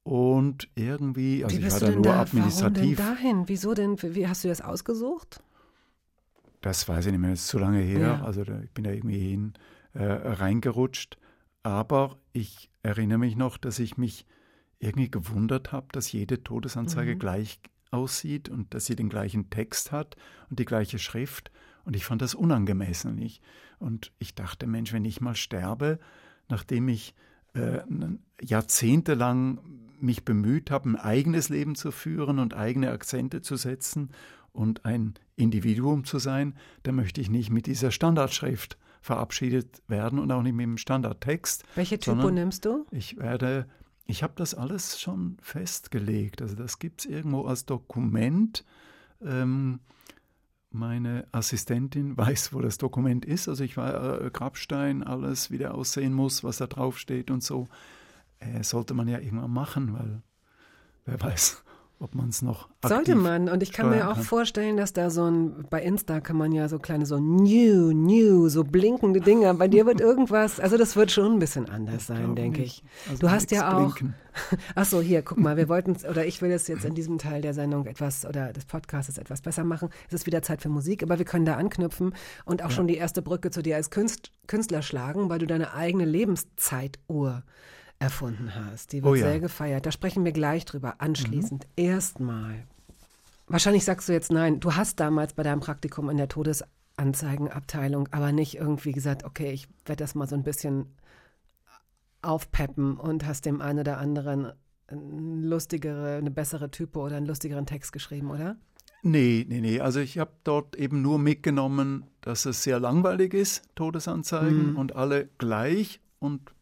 Und irgendwie, also Wie ich war da nur da? administrativ. Warum denn dahin? Wieso denn? Wie hast du das ausgesucht? Das weiß ich nicht mehr, das ist zu lange her. Ja. Also da, ich bin da irgendwie hin, äh, reingerutscht. Aber ich erinnere mich noch, dass ich mich irgendwie gewundert habe, dass jede Todesanzeige Mhm. gleich aussieht und dass sie den gleichen Text hat und die gleiche Schrift. Und ich fand das unangemessen. Ich, und ich dachte, Mensch, wenn ich mal sterbe, nachdem ich äh, jahrzehntelang mich bemüht habe, ein eigenes Leben zu führen und eigene Akzente zu setzen und ein Individuum zu sein, dann möchte ich nicht mit dieser Standardschrift verabschiedet werden und auch nicht mit dem Standardtext. Welche Typo nimmst du? Ich werde, ich habe das alles schon festgelegt. Also das gibt es irgendwo als Dokument. Ähm, meine Assistentin [laughs] weiß, wo das Dokument ist. Also ich war äh, Grabstein, alles, wie der aussehen muss, was da draufsteht und so. Äh, sollte man ja irgendwann machen, weil wer weiß, ob man es noch Sollte man. Und ich kann mir auch kann. vorstellen, dass da so ein, bei Insta kann man ja so kleine so new, new, so blinkende Dinger. Bei dir wird irgendwas, also das wird schon ein bisschen anders sein, denke ich. Also du hast ja auch, blinken. [laughs] ach so, hier, guck mal, wir wollten, oder ich will es jetzt in diesem Teil der Sendung etwas, oder des Podcasts etwas besser machen. Es ist wieder Zeit für Musik, aber wir können da anknüpfen und auch schon die erste Brücke zu dir als Künst, Künstler schlagen, weil du deine eigene Lebenszeituhr erfunden hast. Die wird Oh ja. Mhm. sehr gefeiert. Da sprechen wir gleich drüber. Anschließend erstmal. Wahrscheinlich sagst du jetzt nein. Du hast damals bei deinem Praktikum in der Todesanzeigenabteilung aber nicht irgendwie gesagt, okay, ich werde das mal so ein bisschen aufpeppen und hast dem einen oder anderen eine lustigere, eine bessere Typo oder einen lustigeren Text geschrieben, oder? Nee, nee, nee. Also ich habe dort eben nur mitgenommen, dass es sehr langweilig ist, Todesanzeigen Mhm. und alle gleich und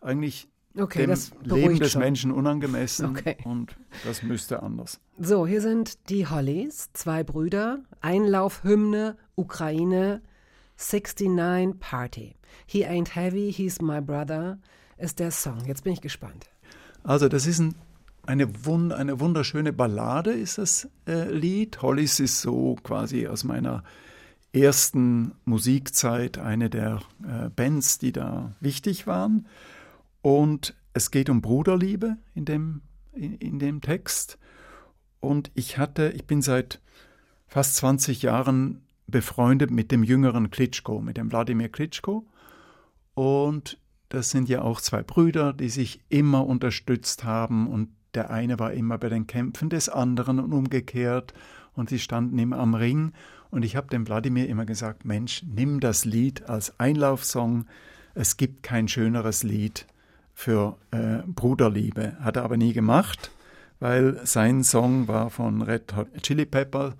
eigentlich Okay, dem das Leben des schon. Menschen unangemessen Okay. und das müsste anders. So, hier sind die Hollies, zwei Brüder, Einlaufhymne, Ukraine, 69 Party. He ain't heavy, he's my brother, ist der Song. Jetzt bin ich gespannt. Also das ist ein, eine, wund, eine wunderschöne Ballade, ist das äh, Lied. Hollis ist so quasi aus meiner ersten Musikzeit eine der äh, Bands, die da wichtig waren. Und es geht um Bruderliebe in dem, in, in dem Text. Und ich hatte, ich bin seit fast 20 Jahren befreundet mit dem jüngeren Klitschko, mit dem Wladimir Klitschko. Und das sind ja auch zwei Brüder, die sich immer unterstützt haben und der eine war immer bei den Kämpfen des anderen und umgekehrt und sie standen immer am Ring und ich habe dem Wladimir immer gesagt, Mensch, nimm das Lied als Einlaufsong, es gibt kein schöneres Lied für äh, Bruderliebe. Hat er aber nie gemacht, weil sein Song war von Red Hot Chili Pepper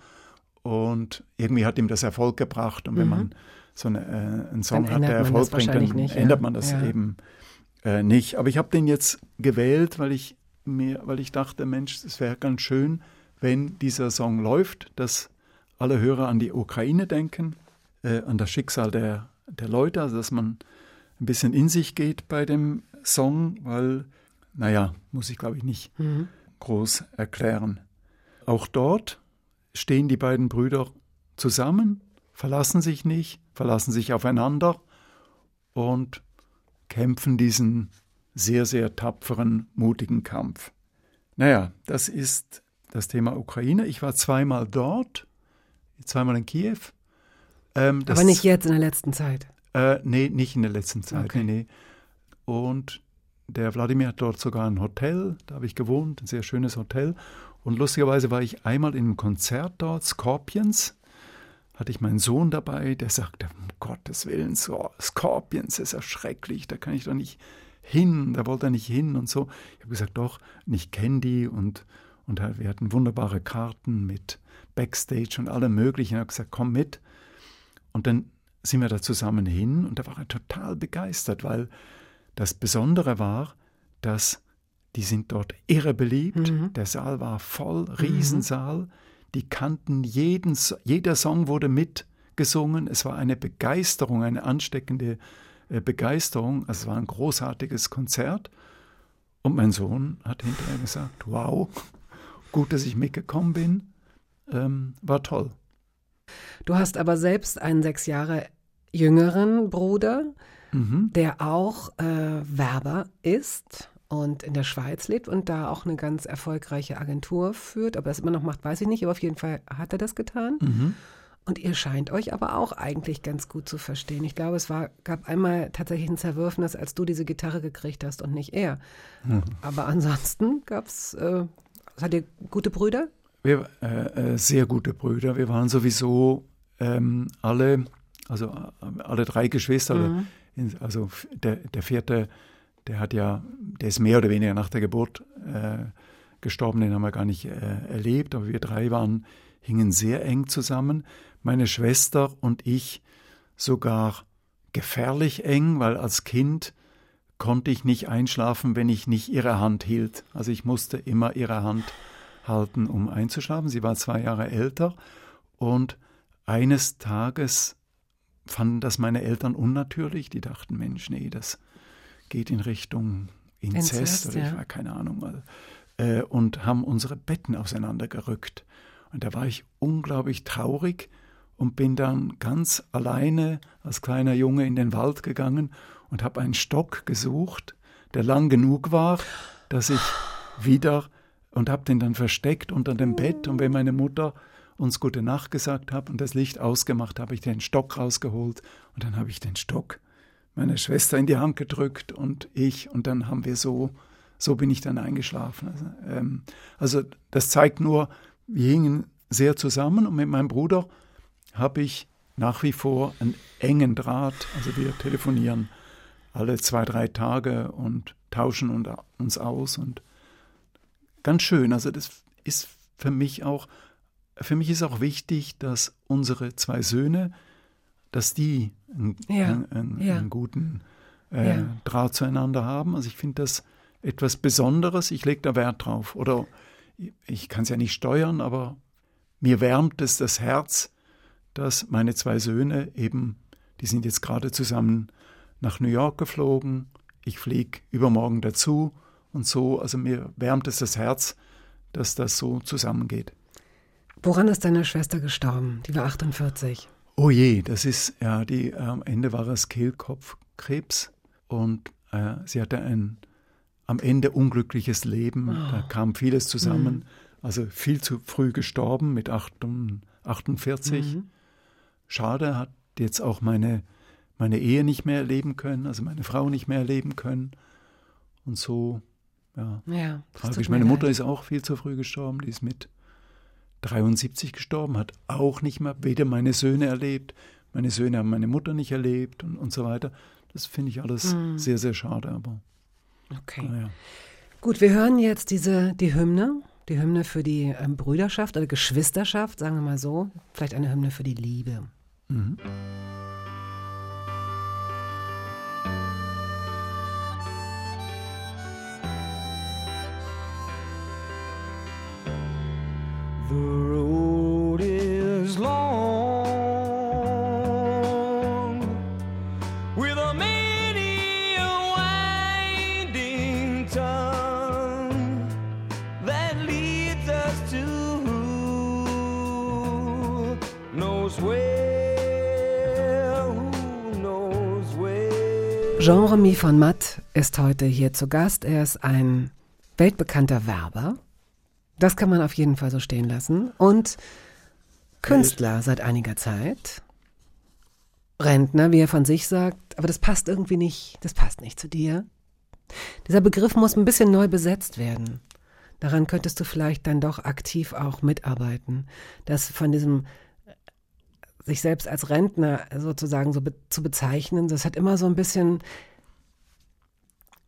und irgendwie hat ihm das Erfolg gebracht. Und wenn Mhm. man so eine, äh, einen Song Dann hat, der Erfolg bringt, dann nicht, ja. ändert man das Ja. eben äh, nicht. Aber ich habe den jetzt gewählt, weil ich mir, weil ich dachte, Mensch, es wäre ganz schön, wenn dieser Song läuft, dass alle Hörer an die Ukraine denken, äh, an das Schicksal der, der Leute, also dass man ein bisschen in sich geht bei dem Song, weil, naja, muss ich glaube ich nicht Mhm. groß erklären. Auch dort stehen die beiden Brüder zusammen, verlassen sich nicht, verlassen sich aufeinander und kämpfen diesen sehr, sehr tapferen, mutigen Kampf. Naja, das ist das Thema Ukraine. Ich war zweimal dort, zweimal in Kiew. Ähm, Aber nicht jetzt in der letzten Zeit. äh, nee, nicht in der letzten Zeit. Okay. Nee, nee. Und der Wladimir hat dort sogar ein Hotel, da habe ich gewohnt, ein sehr schönes Hotel. Und lustigerweise war ich einmal in einem Konzert dort, Scorpions. Hatte ich meinen Sohn dabei, der sagte, um Gottes Willen, so, Scorpions ist ja schrecklich, da kann ich doch nicht hin, da wollte er nicht hin und so. Ich habe gesagt, doch, kenne die und, und halt, wir hatten wunderbare Karten mit Backstage und allem Möglichen. Ich habe gesagt, komm mit. Und dann sind wir da zusammen hin und da war er total begeistert, weil das Besondere war, dass die sind dort irre beliebt. Mhm. Der Saal war voll, Riesensaal. Die kannten jeden, jeder Song wurde mitgesungen. Es war eine Begeisterung, eine ansteckende äh, Begeisterung. Also es war ein großartiges Konzert. Und mein Sohn hat hinterher gesagt, wow, gut, dass ich mitgekommen bin. Ähm, war toll. Du hast aber selbst einen sechs Jahre jüngeren Bruder, Mhm. der auch äh, Werber ist und in der Schweiz lebt und da auch eine ganz erfolgreiche Agentur führt. Ob er es immer noch macht, weiß ich nicht, aber auf jeden Fall hat er das getan. Mhm. Und ihr scheint euch aber auch eigentlich ganz gut zu verstehen. Ich glaube, es war, gab einmal tatsächlich ein Zerwürfnis, als du diese Gitarre gekriegt hast und nicht er. Aber ansonsten gab es, äh, seid ihr gute Brüder? Wir äh, äh, sehr gute Brüder. Wir waren sowieso ähm, alle, also äh, alle drei Geschwister. Mhm. Also der, der vierte, der hat ja, der ist mehr oder weniger nach der Geburt äh, gestorben, den haben wir gar nicht äh, erlebt, aber wir drei waren, hingen sehr eng zusammen. Meine Schwester und ich sogar gefährlich eng, weil als Kind konnte ich nicht einschlafen, wenn ich nicht ihre Hand hielt. Also ich musste immer ihre Hand halten, um einzuschlafen. Sie war zwei Jahre älter und eines Tages fanden das meine Eltern unnatürlich. Die dachten, Mensch, nee, das geht in Richtung Inzest, Inzest, oder ich ja. war keine Ahnung. Also, äh, und haben unsere Betten auseinandergerückt. Und da war ich unglaublich traurig und bin dann ganz alleine als kleiner Junge in den Wald gegangen und habe einen Stock gesucht, der lang genug war, dass ich wieder und habe den dann versteckt unter dem Bett und wenn meine Mutter uns gute Nacht gesagt hat und das Licht ausgemacht, habe ich den Stock rausgeholt und dann habe ich den Stock meiner Schwester in die Hand gedrückt und ich und dann haben wir so so bin ich dann eingeschlafen. Also, ähm, also das zeigt nur, wir hingen sehr zusammen und mit meinem Bruder habe ich nach wie vor einen engen Draht. Also wir telefonieren alle zwei, drei Tage und tauschen uns aus und ganz schön. Also das ist für mich auch, für mich ist auch wichtig, dass unsere zwei Söhne, dass die einen, Ja, einen, einen, ja. einen guten äh, Ja. Draht zueinander haben. Also ich finde das etwas Besonderes. Ich lege da Wert drauf. Oder ich kann es ja nicht steuern, aber mir wärmt es das Herz, dass meine zwei Söhne eben, die sind jetzt gerade zusammen nach New York geflogen. Ich fliege übermorgen dazu und so. Also mir wärmt es das Herz, dass das so zusammengeht. Woran ist deine Schwester gestorben? Die war 48. Oh je, das ist, ja, die, äh, am Ende war es Kehlkopfkrebs und äh, sie hatte ein am Ende unglückliches Leben. Da kam vieles zusammen. Also viel zu früh gestorben mit 8 48. Schade, hat jetzt auch meine, meine Ehe nicht mehr erleben können, also meine Frau nicht mehr erleben können. Und so, ja, Ja. tragisch. Meine Mutter leid. ist auch viel zu früh gestorben. Die ist mit 73 gestorben, hat auch nicht mehr weder meine Söhne erlebt, meine Söhne haben meine Mutter nicht erlebt und, und so weiter. Das finde ich alles Mhm. sehr, sehr schade. Aber Okay. Naja. Gut, wir hören jetzt diese, die Hymne, die Hymne für die ähm, Brüderschaft oder Geschwisterschaft, sagen wir mal so. Vielleicht eine Hymne für die Liebe. The road is long with a many a winding tongue that leads us to who knows where, who knows where. Jean-Remy von Matt ist heute hier zu Gast. Er ist ein weltbekannter Werber. Das kann man auf jeden Fall so stehen lassen. Und Künstler seit einiger Zeit. Rentner, wie er von sich sagt. Aber das passt irgendwie nicht. Das passt nicht zu dir. Dieser Begriff muss ein bisschen neu besetzt werden. Daran könntest du vielleicht dann doch aktiv auch mitarbeiten. Das von diesem sich selbst als Rentner sozusagen so be zu bezeichnen, das hat immer so ein bisschen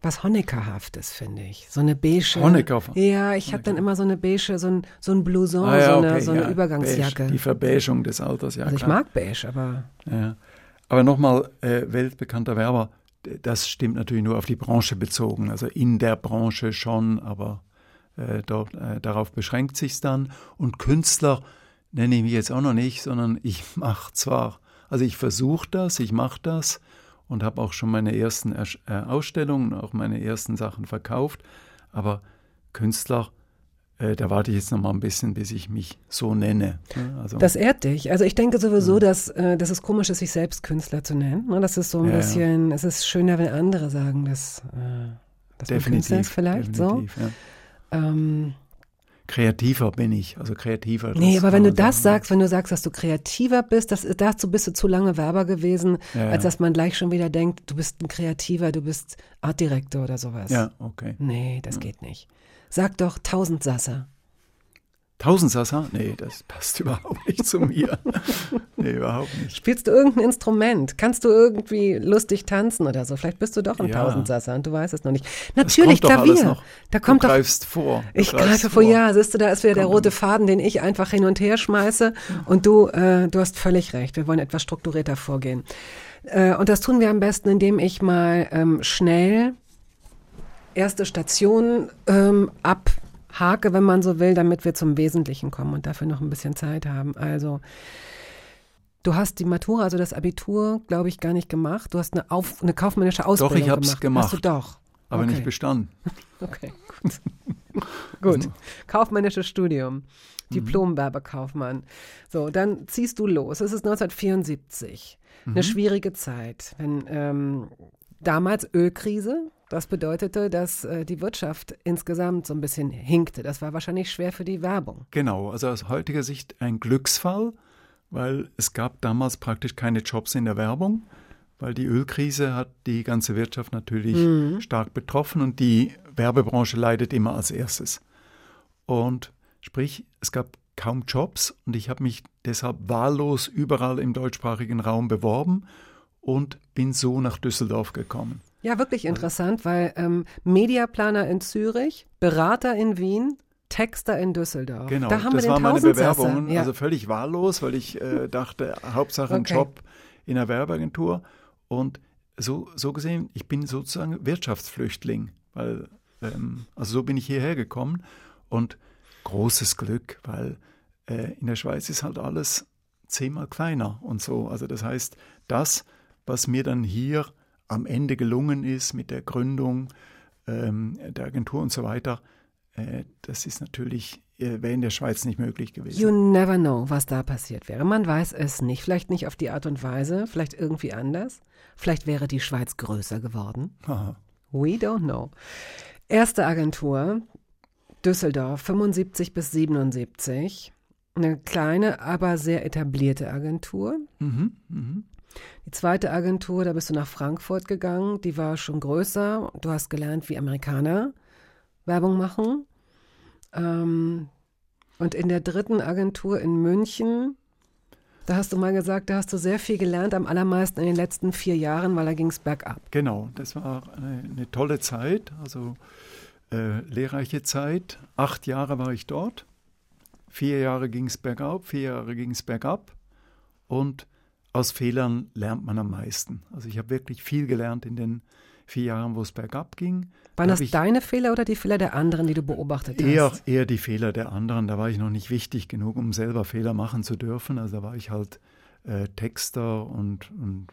was Honeckerhaftes, finde ich. So eine beige. Honecker. Ja, ich habe dann immer so eine beige, so ein, so ein Blouson, Ah, ja, so eine, okay, so eine ja, Übergangsjacke. Beige, die Verbeigung des Alters, ja also ich klar. mag beige, aber Ja. Aber nochmal, äh, weltbekannter Werber, das stimmt natürlich nur auf die Branche bezogen. Also in der Branche schon, aber äh, dort, äh, darauf beschränkt sich's dann. Und Künstler nenne ich mich jetzt auch noch nicht, sondern ich [laughs] mache zwar, also ich versuche das, ich mache das und habe auch schon meine ersten äh, Ausstellungen, auch meine ersten Sachen verkauft. Aber Künstler, äh, da warte ich jetzt noch mal ein bisschen, bis ich mich so nenne. Ja, Also, das ehrt dich. Also ich denke sowieso, dass, äh, dass es komisch ist, sich selbst Künstler zu nennen. Ne? Das ist so ein Ja, ja. bisschen, es ist schöner, wenn andere sagen, dass, äh, dass man Künstler ist vielleicht definitiv, Ja. so. Ähm, Kreativer bin ich, also kreativer. nee, aber wenn du das sagen. sagst, wenn du sagst, dass du kreativer bist, das, dazu bist du zu lange Werber gewesen, Ja, als ja. dass man gleich schon wieder denkt, du bist ein Kreativer, du bist Artdirektor oder sowas. Ja, okay. Nee, das geht nicht. Sag doch Tausendsasser. Nee, das passt [laughs] überhaupt nicht zu mir. nee, überhaupt nicht. Spielst du irgendein Instrument? Kannst du irgendwie lustig tanzen oder so? Vielleicht bist du doch ein Ja. Tausendsasser und du weißt es noch nicht. Natürlich kommt doch alles Klavier. Da kommt du doch greifst vor. Du Ich greife vor, ja, siehst du, da ist wieder der Kommt rote. Faden, den ich einfach hin und her schmeiße. Und du, äh, du hast völlig recht. Wir wollen etwas strukturierter vorgehen. Äh, und das tun wir am besten, indem ich mal ähm, schnell erste Stationen ähm, abhake, wenn man so will, damit wir zum Wesentlichen kommen und dafür noch ein bisschen Zeit haben. Also, du hast die Matura, also das Abitur, glaube ich, gar nicht gemacht. Du hast eine, Auf, eine kaufmännische Ausbildung ich hab's gemacht. Hast du gemacht. doch. Aber okay. nicht bestanden. [laughs] Okay, gut. [laughs] gut. Kaufmännisches Studium. Diplom-Werbekaufmann. So, dann ziehst du los. Es ist 1974. Eine schwierige Zeit. Wenn, ähm, damals Ölkrise. Das bedeutete, dass äh, die Wirtschaft insgesamt so ein bisschen hinkte. Das war wahrscheinlich schwer für die Werbung. Genau, also aus heutiger Sicht ein Glücksfall, weil es gab damals praktisch keine Jobs in der Werbung, weil die Ölkrise hat die ganze Wirtschaft natürlich Mhm. stark betroffen und die Werbebranche leidet immer als erstes. Und sprich, es gab kaum Jobs und ich habe mich deshalb wahllos überall im deutschsprachigen Raum beworben und bin so nach Düsseldorf gekommen. Ja, wirklich interessant, weil ähm, Mediaplaner in Zürich, Berater in Wien, Texter in Düsseldorf. Genau, da haben das wir waren meine. Bewerbungen, Ja. also völlig wahllos, weil ich äh, dachte, [laughs] Hauptsache ein Okay. Job in einer Werbeagentur. Und so, so gesehen, ich bin sozusagen Wirtschaftsflüchtling, weil, ähm, also so bin ich hierher gekommen und großes Glück, weil äh, in der Schweiz ist halt alles zehnmal kleiner und so. Also das heißt, das, was mir dann hier am Ende gelungen ist mit der Gründung ähm, der Agentur und so weiter, äh, das ist natürlich, äh, wäre in der Schweiz nicht möglich gewesen. You never know, was da passiert wäre. Man weiß es nicht. Vielleicht nicht auf die Art und Weise, vielleicht irgendwie anders. Vielleicht wäre die Schweiz größer geworden. Haha. We don't know. Erste Agentur, Düsseldorf, 75 bis 77. Eine kleine, aber sehr etablierte Agentur. Mhm, mhm. Die zweite Agentur, da bist du nach Frankfurt gegangen, die war schon größer. Du hast gelernt, wie Amerikaner Werbung machen. Ähm, und in der dritten Agentur in München, Da hast du mal gesagt, da hast du sehr viel gelernt, am allermeisten in den letzten vier Jahren, weil da ging es bergab. Genau, das war eine, eine tolle Zeit, also äh, lehrreiche Zeit. Acht Jahre war ich dort. Vier Jahre ging es bergauf, vier Jahre ging es bergab. Und aus Fehlern lernt man am meisten. Also ich habe wirklich viel gelernt in den vier Jahren, wo es bergab ging. Waren Da das deine Fehler oder die Fehler der anderen, die du beobachtet eher, hast? eher die Fehler der anderen. Da war ich noch nicht wichtig genug, um selber Fehler machen zu dürfen. Also da war ich halt äh, Texter und, und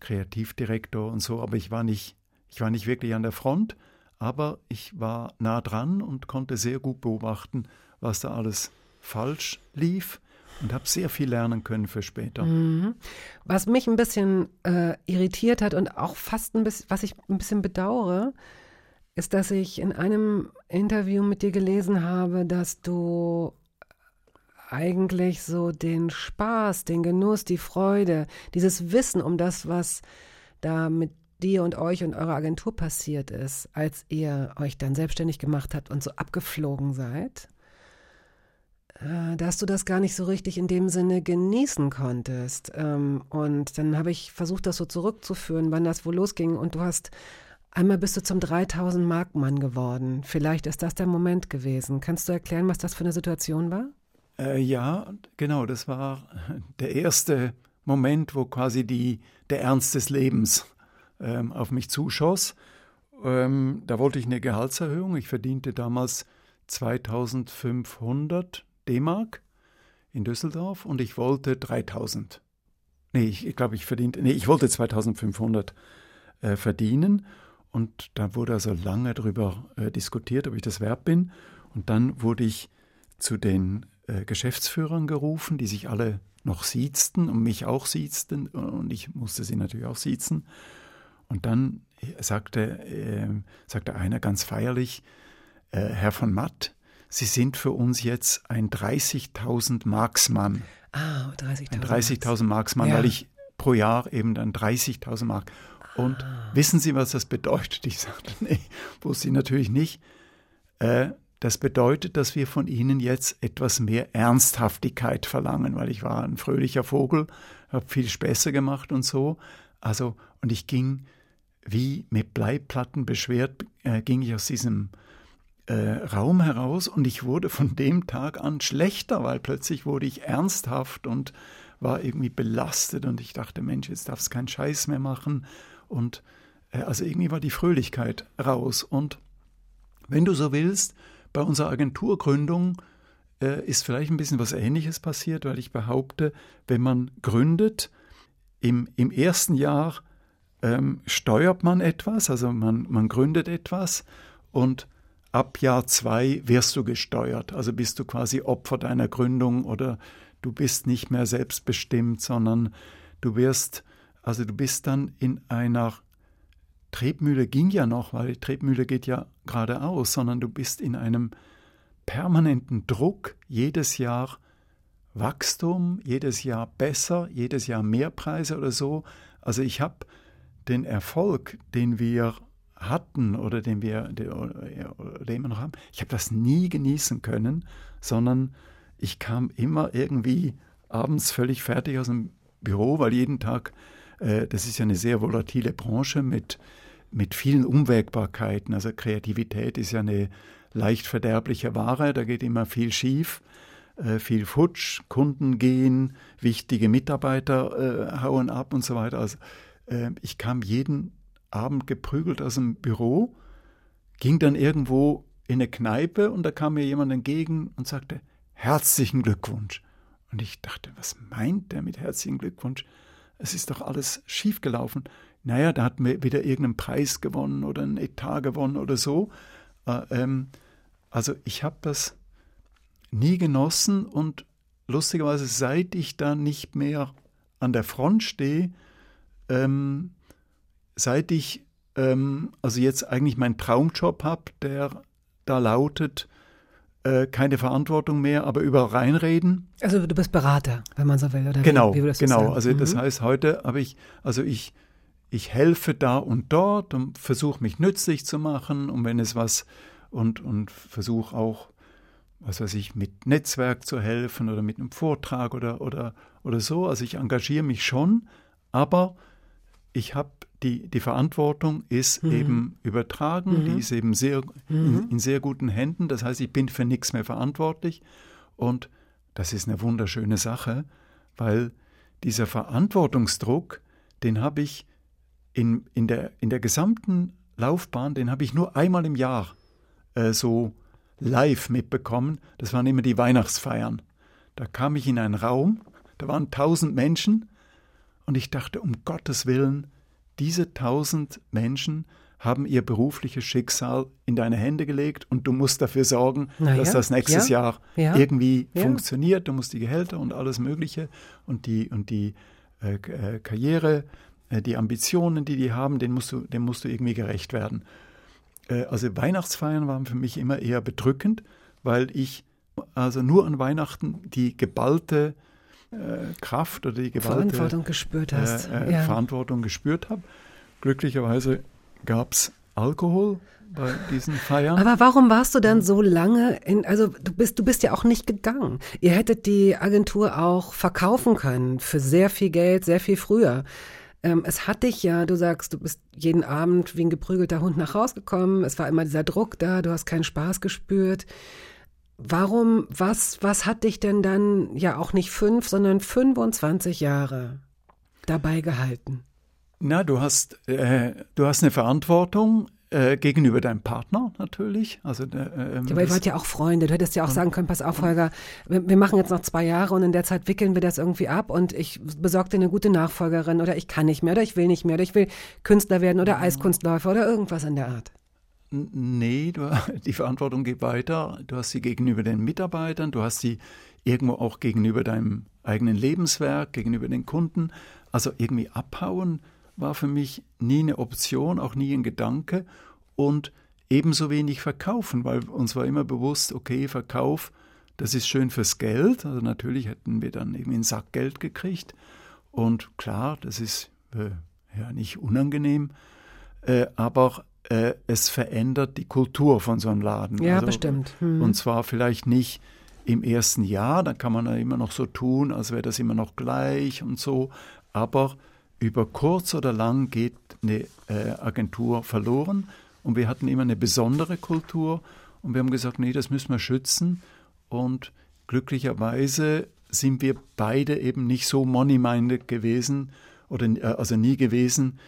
Kreativdirektor und so. Aber ich war nicht, ich war nicht wirklich an der Front. Aber ich war nah dran und konnte sehr gut beobachten, was da alles falsch lief und habe sehr viel lernen können für später. Mhm. Was mich ein bisschen äh, irritiert hat und auch fast ein bisschen, was ich ein bisschen bedauere, ist, dass ich in einem Interview mit dir gelesen habe, dass du eigentlich so den Spaß, den Genuss, die Freude, dieses Wissen um das, was da mit dir und euch und eurer Agentur passiert ist, als ihr euch dann selbstständig gemacht habt und so abgeflogen seid, dass du das gar nicht so richtig in dem Sinne genießen konntest. Ähm, und dann habe ich versucht, das so zurückzuführen, wann das wohl losging. Und du hast einmal bist du zum 3000 Mark Mann geworden. Vielleicht ist das der Moment gewesen. Kannst du erklären, was das für eine Situation war? Äh, ja, genau, das war [laughs] der erste Moment, wo quasi die, der Ernst des Lebens ähm, auf mich zuschoss. Ähm, da wollte ich eine Gehaltserhöhung. Ich verdiente damals 2500 D-Mark in Düsseldorf und ich wollte 3000. Nee, ich, ich glaube, ich verdiente, nee, ich wollte 2500 äh, verdienen. Und da wurde also lange darüber äh, diskutiert, ob ich das wert bin. Und dann wurde ich zu den äh, Geschäftsführern gerufen, die sich alle noch siezten und mich auch siezten. Und ich musste sie natürlich auch siezen. Und dann sagte, äh, sagte einer ganz feierlich, äh, Herr von Matt, Sie sind für uns jetzt ein 30.000 Marksmann. Ah, 30.000. Ein 30.000 Marksmann, Ja. weil ich pro Jahr eben dann 30.000 Mark. Und Ah. wissen Sie, was das bedeutet? Ich sagte, [laughs] nee, wusste ich natürlich nicht. Äh, das bedeutet, dass wir von Ihnen jetzt etwas mehr Ernsthaftigkeit verlangen, weil ich war ein fröhlicher Vogel, habe viel Späße gemacht und so. Also, und ich ging wie mit Bleiplatten beschwert, äh, ging ich aus diesem äh, Raum heraus und ich wurde von dem Tag an schlechter, weil plötzlich wurde ich ernsthaft und war irgendwie belastet und ich dachte, Mensch, jetzt darfst du keinen Scheiß mehr machen. Und äh, also irgendwie war die Fröhlichkeit raus. Und wenn du so willst, bei unserer Agenturgründung äh, ist vielleicht ein bisschen was Ähnliches passiert, weil ich behaupte, wenn man gründet, im, im ersten Jahr ähm, steuert man etwas, also man, man gründet etwas und ab Jahr zwei wirst du gesteuert. Also bist du quasi Opfer deiner Gründung oder du bist nicht mehr selbstbestimmt, sondern du wirst, also du bist dann in einer Tretmühle ging ja noch, weil die Tretmühle geht ja geradeaus, sondern du bist in einem permanenten Druck, jedes Jahr Wachstum, jedes Jahr besser, jedes Jahr mehr Preise oder so. Also ich habe den Erfolg, den wir hatten oder den wir oder wir noch haben, ich habe das nie genießen können, sondern ich kam immer irgendwie abends völlig fertig aus dem Büro, weil jeden Tag, äh, das ist ja eine sehr volatile Branche mit, mit vielen Unwägbarkeiten. Also Kreativität ist ja eine leicht verderbliche Ware, da geht immer viel schief, äh, viel futsch, Kunden gehen, wichtige Mitarbeiter äh, hauen ab und so weiter. Also äh, ich kam jeden Abend geprügelt aus dem Büro, ging dann irgendwo in eine Kneipe und da kam mir jemand entgegen und sagte, herzlichen Glückwunsch. Und ich dachte, was meint der mit herzlichen Glückwunsch? Es ist doch alles schiefgelaufen. Naja, da hat mir wieder irgendeinen Preis gewonnen oder einen Etat gewonnen oder so. Äh, ähm, also ich habe das nie genossen und lustigerweise, seit ich da nicht mehr an der Front stehe, ähm, seit ich ähm, also jetzt eigentlich meinen Traumjob habe, der da lautet, äh, keine Verantwortung mehr, aber überall reinreden. Also du bist Berater, wenn man so will, oder? Genau, wie, wie du genau. sagen? Also das Mhm. heißt, heute habe ich, also ich, ich helfe da und dort und versuche mich nützlich zu machen und wenn es was und, und versuche auch was weiß ich, mit Netzwerk zu helfen oder mit einem Vortrag oder, oder, oder so. Also ich engagiere mich schon, aber ich habe die, die Verantwortung ist Mhm. eben übertragen, die ist eben sehr in, in sehr guten Händen. Das heißt, ich bin für nichts mehr verantwortlich. Und das ist eine wunderschöne Sache, weil dieser Verantwortungsdruck, den habe ich in, in, der, in der gesamten Laufbahn, den habe ich nur einmal im Jahr äh, so live mitbekommen. Das waren immer die Weihnachtsfeiern. Da kam ich in einen Raum, da waren tausend Menschen und ich dachte, um Gottes Willen, diese tausend Menschen haben ihr berufliches Schicksal in deine Hände gelegt und du musst dafür sorgen, Na dass ja, das nächstes ja, Jahr ja, irgendwie ja. funktioniert. Du musst die Gehälter und alles Mögliche und die, und die äh, äh, Karriere, äh, die Ambitionen, die die haben, dem musst du, dem musst du irgendwie gerecht werden. Äh, also Weihnachtsfeiern waren für mich immer eher bedrückend, weil ich also nur an Weihnachten die geballte Kraft oder die geballte Verantwortung gespürt hast. äh, äh, ja. Verantwortung gespürt habe. Glücklicherweise gab es Alkohol bei diesen Feiern. Aber warum warst du dann so lange in, also du bist, du bist ja auch nicht gegangen. Ihr hättet die Agentur auch verkaufen können für sehr viel Geld, sehr viel früher. Ähm, es hat dich ja, du sagst, du bist jeden Abend wie ein geprügelter Hund nach Hause gekommen. Es war immer dieser Druck da, du hast keinen Spaß gespürt. Warum, was, was hat dich denn dann ja auch nicht fünf, sondern 25 Jahre dabei gehalten? Na, du hast, äh, du hast eine Verantwortung äh, gegenüber deinem Partner natürlich. Also, äh, ähm, Ja, aber ihr wart ja auch Freunde. Du hättest ja auch sagen können, pass auf, Holger, wir, wir machen jetzt noch zwei Jahre und in der Zeit wickeln wir das irgendwie ab und ich besorge dir eine gute Nachfolgerin oder ich kann nicht mehr oder ich will nicht mehr oder ich will Künstler werden oder Eiskunstläufer oder irgendwas in der Art. Nee, du, [laughs] die Verantwortung geht weiter. Du hast sie gegenüber den Mitarbeitern, du hast sie irgendwo auch gegenüber deinem eigenen Lebenswerk, gegenüber den Kunden. Also irgendwie abhauen war für mich nie eine Option, auch nie ein Gedanke. Und ebenso wenig verkaufen, weil uns war immer bewusst, okay, Verkauf, das ist schön fürs Geld. Also natürlich hätten wir dann irgendwie einen Sack Geld gekriegt. Und klar, das ist äh, ja nicht unangenehm, äh, aber äh, es verändert die Kultur von so einem Laden. Ja, bestimmt. Hm. Und zwar vielleicht nicht im ersten Jahr, da kann man ja immer noch so tun, als wäre das immer noch gleich und so, aber über kurz oder lang geht eine äh, Agentur verloren und wir hatten immer eine besondere Kultur und wir haben gesagt, nee, das müssen wir schützen und glücklicherweise sind wir beide eben nicht so money-minded gewesen oder äh, also nie gewesen,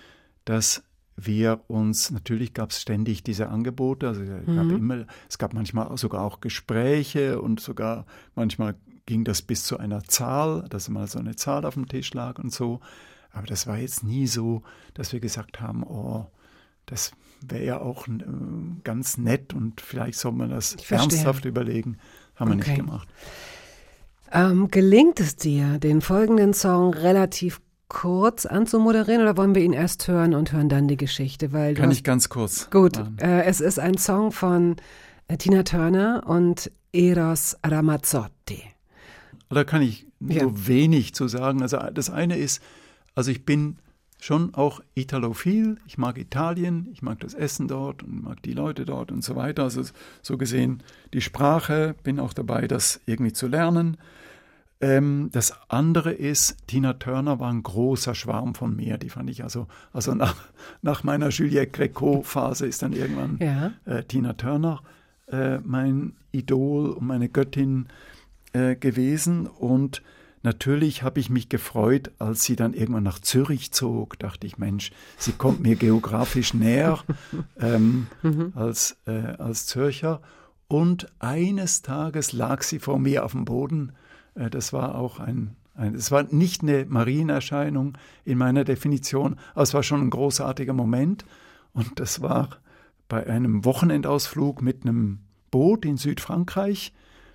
dass wir uns, natürlich gab es ständig diese Angebote, also es gab immer, es gab manchmal sogar auch Gespräche und sogar manchmal ging das bis zu einer Zahl, dass mal so eine Zahl auf dem Tisch lag und so. Aber das war jetzt nie so, dass wir gesagt haben, oh, das wäre ja auch äh, ganz nett und vielleicht soll man das ernsthaft überlegen. Haben wir Okay. nicht gemacht. Ähm, gelingt es dir, den folgenden Song relativ kurz anzumoderieren oder wollen wir ihn erst hören und hören dann die Geschichte? Weil Kann hast- ich ganz kurz. Gut, äh, es ist ein Song von äh, Tina Turner und Eros Ramazzotti. Oder kann ich Ja. so wenig zu sagen? Also das eine ist, also ich bin schon auch italophil. Ich mag Italien, ich mag das Essen dort und mag die Leute dort und so weiter. Also so gesehen die Sprache, bin auch dabei, das irgendwie zu lernen. Ähm, das andere ist, Tina Turner war ein großer Schwarm von mir. Die fand ich also, also nach, nach meiner Juliette Greco-Phase ist dann irgendwann Ja. äh, Tina Turner äh, mein Idol und meine Göttin äh, gewesen. Und natürlich habe ich mich gefreut, als sie dann irgendwann nach Zürich zog. Dachte ich, Mensch, sie kommt mir geografisch näher [laughs] ähm, als, äh, als Zürcher. Und eines Tages lag sie vor mir auf dem Boden. Äh, das war auch ein, ein, es war nicht eine Marienerscheinung in meiner Definition, aber es war schon ein großartiger Moment. Und das war bei einem Wochenendausflug mit einem Boot in Südfrankreich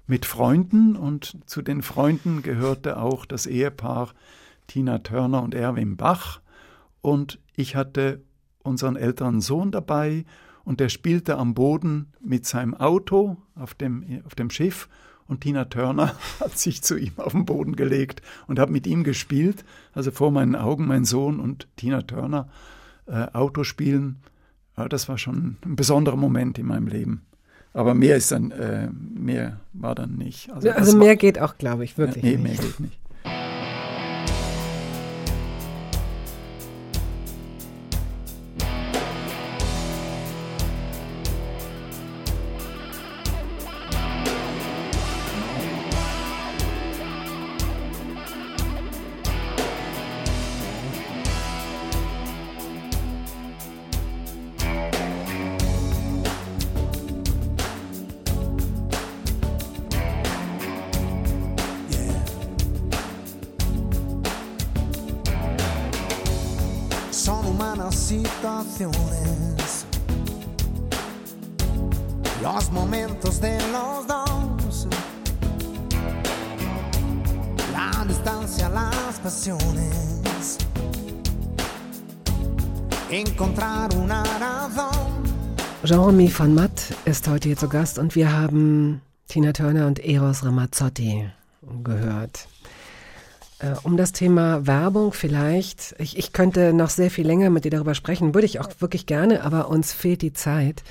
mit Freunden. Und zu den Freunden gehörte auch das Ehepaar Tina Turner und Erwin Bach. Und ich hatte unseren älteren Sohn dabei. Und der spielte am Boden mit seinem Auto auf dem, auf dem Schiff und Tina Turner [laughs] hat sich zu ihm auf den Boden gelegt und hat mit ihm gespielt. Also vor meinen Augen mein Sohn und Tina Turner äh, Auto spielen. Ja, das war schon ein besonderer Moment in meinem Leben. Aber mehr ist dann, äh, mehr war dann nicht. Also, also mehr geht auch, glaube ich, wirklich nee, mehr nicht. geht nicht. Jeremy van Matt ist heute hier zu Gast und wir haben Tina Turner und Eros Ramazzotti gehört. Äh, Um das Thema Werbung vielleicht, ich, ich könnte noch sehr viel länger mit dir darüber sprechen, würde ich auch wirklich gerne, aber uns fehlt die Zeit,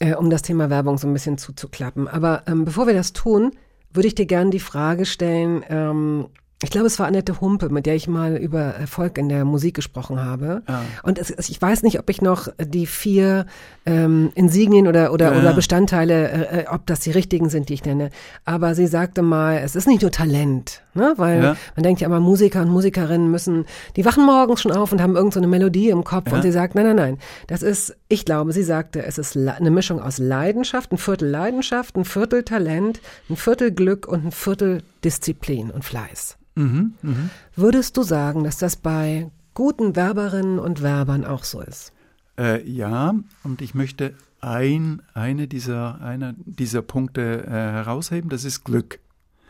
äh, um das Thema Werbung so ein bisschen zuzuklappen. Aber ähm, bevor wir das tun, würde ich dir gerne die Frage stellen, ähm, ich glaube, es war Annette Humpe, mit der ich mal über Erfolg in der Musik gesprochen habe. Ja. Und es, ich weiß nicht, ob ich noch die vier ähm, Insignien oder, oder, Ja. oder Bestandteile, äh, äh, ob das die richtigen sind, die ich nenne. Aber sie sagte mal, es ist nicht nur Talent, ne? weil Ja. man denkt ja immer, Musiker und Musikerinnen müssen, die wachen morgens schon auf und haben irgend so eine Melodie im Kopf und sie sagt, nein, nein, nein, das ist, ich glaube, sie sagte, es ist eine Mischung aus Leidenschaft, ein Viertel Leidenschaft, ein Viertel Talent, ein Viertel Glück und ein Viertel Disziplin und Fleiß. Mhm, mhm. Würdest du sagen, dass das bei guten Werberinnen und Werbern auch so ist? Äh, ja, und ich möchte ein, eine dieser, einer dieser Punkte äh, herausheben, das ist Glück.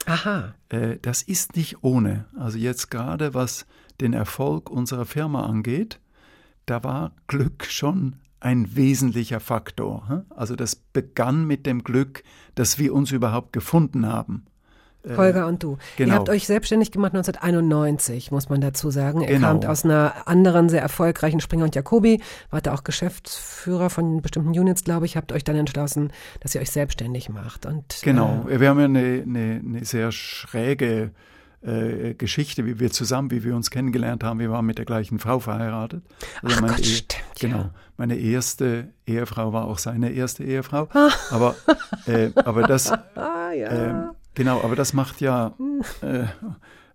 Aha. Äh, das ist nicht ohne. Also jetzt gerade was den Erfolg unserer Firma angeht, da war Glück schon ein wesentlicher Faktor. Also das begann mit dem Glück, dass wir uns überhaupt gefunden haben. Äh, Holger und du. genau. Ihr habt euch selbstständig gemacht 1991, muss man dazu sagen. Ihr Genau. kamt aus einer anderen sehr erfolgreichen Springer und Jacobi, wart da auch Geschäftsführer von bestimmten Units, glaube ich, habt euch dann entschlossen, dass ihr euch selbstständig macht. Und, Genau, Äh, wir haben ja eine, eine, eine sehr schräge äh, Geschichte, wie wir zusammen, wie wir uns kennengelernt haben. Wir waren mit der gleichen Frau verheiratet. Also Ach meine Gott, Ehe- stimmt, Genau, ja. meine erste Ehefrau war auch seine erste Ehefrau. Ah. Aber, äh, aber das, [laughs] ah, ja. Genau, aber das macht ja äh,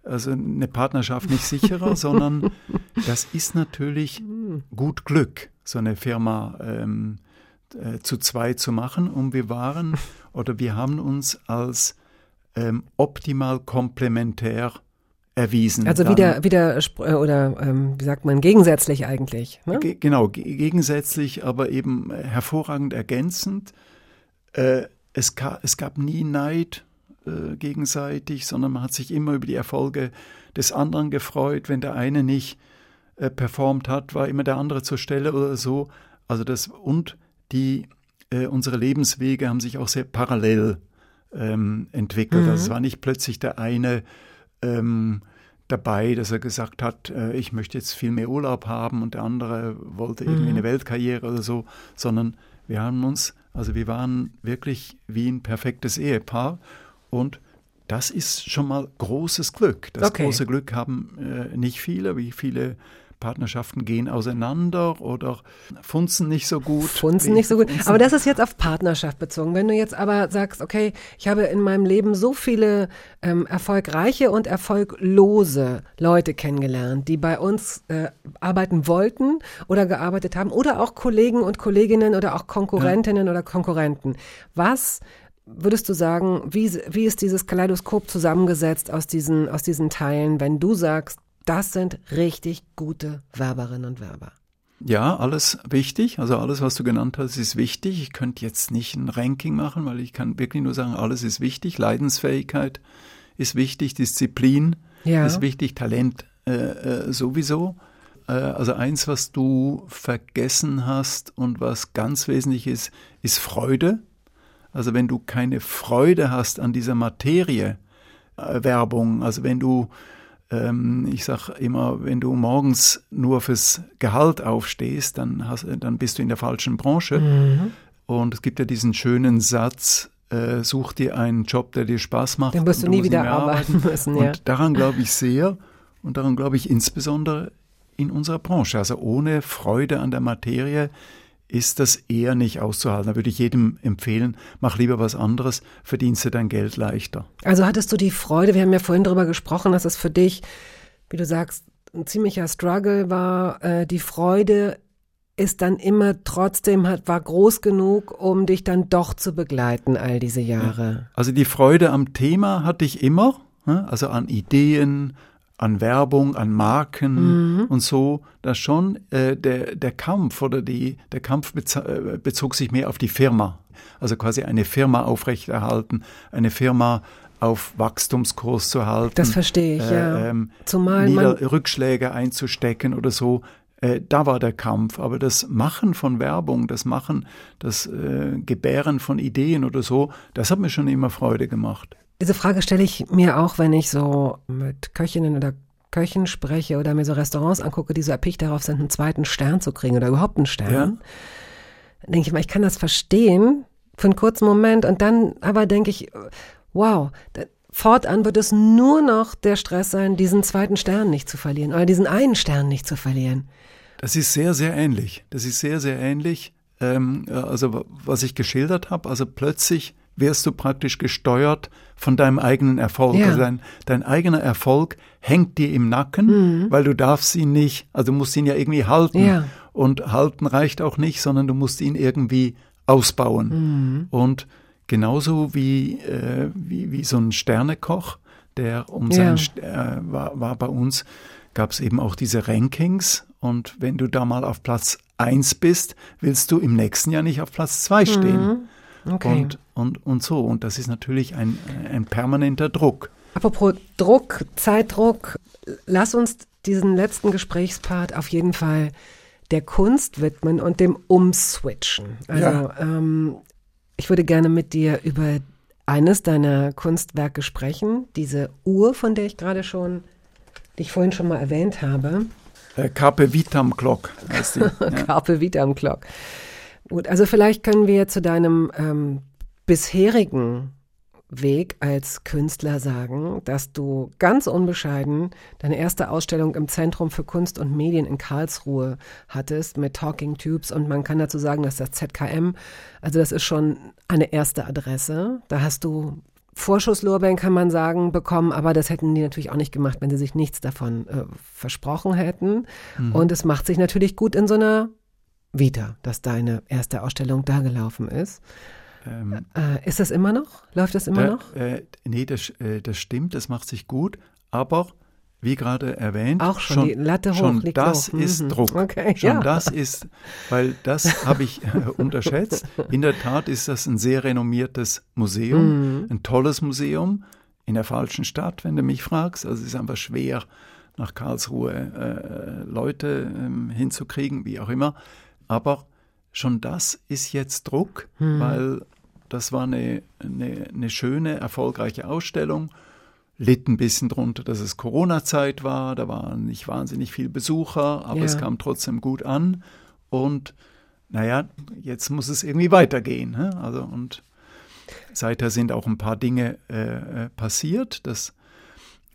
also eine Partnerschaft nicht sicherer, [laughs] sondern das ist natürlich gut Glück, so eine Firma ähm, äh, zu zweit zu machen. Und wir waren oder wir haben uns als ähm, optimal komplementär erwiesen. also Dann- wieder, äh, oder ähm, wie sagt man, gegensätzlich eigentlich. Ne? Ge genau, ge gegensätzlich, aber eben äh, hervorragend ergänzend. Äh, es, es gab nie Neid äh, gegenseitig, sondern man hat sich immer über die Erfolge des anderen gefreut. Wenn der eine nicht äh, performt hat, war immer der andere zur Stelle oder so. Also das und die äh, unsere Lebenswege haben sich auch sehr parallel ähm, entwickelt. Also es war nicht plötzlich der eine ähm, dabei, dass er gesagt hat, äh, ich möchte jetzt viel mehr Urlaub haben und der andere wollte irgendwie eine Weltkarriere oder so, sondern wir haben uns, also wir waren wirklich wie ein perfektes Ehepaar und das ist schon mal großes Glück. Das Okay. große Glück haben äh, nicht viele, wie viele Partnerschaften gehen auseinander oder funzen nicht so gut. Funzen nicht so gut. funzen- Aber das ist jetzt auf Partnerschaft bezogen. Wenn du jetzt aber sagst, okay, ich habe in meinem Leben so viele ähm, erfolgreiche und erfolglose Leute kennengelernt, die bei uns äh, arbeiten wollten oder gearbeitet haben oder auch Kollegen und Kolleginnen oder auch Konkurrentinnen oder Konkurrenten. Was würdest du sagen, wie, wie ist dieses Kaleidoskop zusammengesetzt aus diesen, aus diesen Teilen, wenn du sagst, das sind richtig gute Werberinnen und Werber? Ja, alles wichtig. Also alles, was du genannt hast, ist wichtig. Ich könnte jetzt nicht ein Ranking machen, weil ich kann wirklich nur sagen, alles ist wichtig. Leidensfähigkeit ist wichtig, Disziplin Ja. ist wichtig, Talent äh, äh, sowieso. Äh, also eins, was du vergessen hast und was ganz wesentlich ist, ist Freude. Also wenn du keine Freude hast an dieser Materie, äh, Werbung, also wenn du ähm, ich sag immer, wenn du morgens nur fürs Gehalt aufstehst, dann, hast, dann bist du in der falschen Branche. Und es gibt ja diesen schönen Satz, äh, such dir einen Job, der dir Spaß macht. Dann wirst du und nie wieder mehr arbeiten müssen, ja. Und daran glaube ich sehr und daran glaube ich insbesondere in unserer Branche. Also ohne Freude an der Materie ist das eher nicht auszuhalten. Da würde ich jedem empfehlen, mach lieber was anderes, verdienst du dein Geld leichter. Also hattest du die Freude, wir haben ja vorhin darüber gesprochen, dass es für dich, wie du sagst, ein ziemlicher Struggle war. Äh, die Freude ist dann immer trotzdem, hat, war groß genug, um dich dann doch zu begleiten all diese Jahre. Also die Freude am Thema hatte ich immer, ne? also an Ideen, an Werbung, an Marken und so, das schon. Äh, der, der Kampf oder die, der Kampf äh, bezog sich mehr auf die Firma. Also quasi eine Firma aufrechterhalten, eine Firma auf Wachstumskurs zu halten. Das verstehe ich, ja. ähm, Zumal Nieder Rückschläge einzustecken oder so. Äh, da war der Kampf. Aber das Machen von Werbung, das Machen, das äh, Gebären von Ideen oder so, das hat mir schon immer Freude gemacht. Diese Frage stelle ich mir auch, wenn ich so mit Köchinnen oder Köchen spreche oder mir so Restaurants angucke, die so erpicht darauf sind, einen zweiten Stern zu kriegen oder überhaupt einen Stern. Ja. Dann denke ich mal, ich kann das verstehen für einen kurzen Moment und dann aber denke ich, wow, da, fortan wird es nur noch der Stress sein, diesen zweiten Stern nicht zu verlieren oder diesen einen Stern nicht zu verlieren. Das ist sehr, sehr ähnlich. Das ist sehr, sehr ähnlich. Ähm, äh, also was ich geschildert habe, also plötzlich wirst du praktisch gesteuert von deinem eigenen Erfolg. Ja. Also dein, dein eigener Erfolg hängt dir im Nacken, weil du darfst ihn nicht, also du musst ihn ja irgendwie halten. Ja. Und halten reicht auch nicht, sondern du musst ihn irgendwie ausbauen. Und genauso wie, äh, wie, wie so ein Sternekoch, der um Ja. seinen St- äh, war, war bei uns, gab es eben auch diese Rankings. Und wenn du da mal auf Platz eins bist, willst du im nächsten Jahr nicht auf Platz zwei stehen. Okay. Und, und, und so. Und das ist natürlich ein, ein permanenter Druck. Apropos Druck, Zeitdruck, lass uns diesen letzten Gesprächspart auf jeden Fall der Kunst widmen und dem Umswitchen. Also Ja. ähm, ich würde gerne mit dir über eines deiner Kunstwerke sprechen, diese Uhr, von der ich gerade schon, die ich vorhin schon mal erwähnt habe. Äh, Carpe Vitam Clock heißt die. [laughs] Ja. Carpe Vitam Clock. Gut, also vielleicht können wir zu deinem ähm, bisherigen Weg als Künstler sagen, dass du ganz unbescheiden deine erste Ausstellung im Zentrum für Kunst und Medien in Karlsruhe hattest mit Talking Tubes und man kann dazu sagen, dass das ZKM, also das ist schon eine erste Adresse. Da hast du Vorschusslorbeeren, kann man sagen, bekommen, aber das hätten die natürlich auch nicht gemacht, wenn sie sich nichts davon äh, versprochen hätten. Und es macht sich natürlich gut in so einer Vita, dass deine erste Ausstellung da gelaufen ist. Ähm, Äh, ist das immer noch? Läuft das immer da, noch? Äh, nee, das, äh, das stimmt, das macht sich gut. Aber wie gerade erwähnt, Auch schon die Latte hoch, schon das hoch. ist Mhm. Druck. Okay, schon ja. das ist, weil das [laughs] habe ich äh, unterschätzt. In der Tat ist das ein sehr renommiertes Museum, Mhm. ein tolles Museum in der falschen Stadt, wenn du mich fragst. Also es ist einfach schwer, nach Karlsruhe äh, Leute ähm, hinzukriegen, wie auch immer. Aber schon das ist jetzt Druck, Mhm. weil das war eine, eine, eine schöne, erfolgreiche Ausstellung. Litt ein bisschen drunter, dass es Corona-Zeit war, da waren nicht wahnsinnig viele Besucher, aber Ja. es kam trotzdem gut an. Und naja, jetzt muss es irgendwie weitergehen. Hä? Also und seither sind auch ein paar Dinge äh, äh, passiert, das,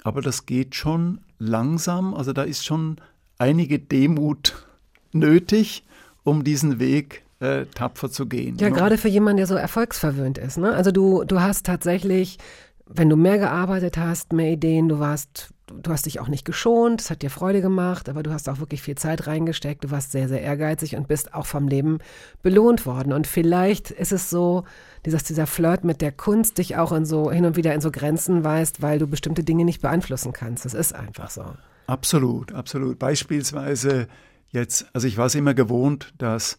aber das geht schon langsam. Also da ist schon einige Demut nötig, um diesen Weg äh, tapfer zu gehen. Ja, Ne? gerade für jemanden, der so erfolgsverwöhnt ist. Ne? Also du, du hast tatsächlich, wenn du mehr gearbeitet hast, mehr Ideen, du warst, du hast dich auch nicht geschont, es hat dir Freude gemacht, aber du hast auch wirklich viel Zeit reingesteckt, du warst sehr, sehr ehrgeizig und bist auch vom Leben belohnt worden. Und vielleicht ist es so, dass dieser Flirt mit der Kunst dich auch in so hin und wieder in so Grenzen weist, weil du bestimmte Dinge nicht beeinflussen kannst. Das ist einfach so. Absolut, absolut. Beispielsweise jetzt, also ich war es immer gewohnt, dass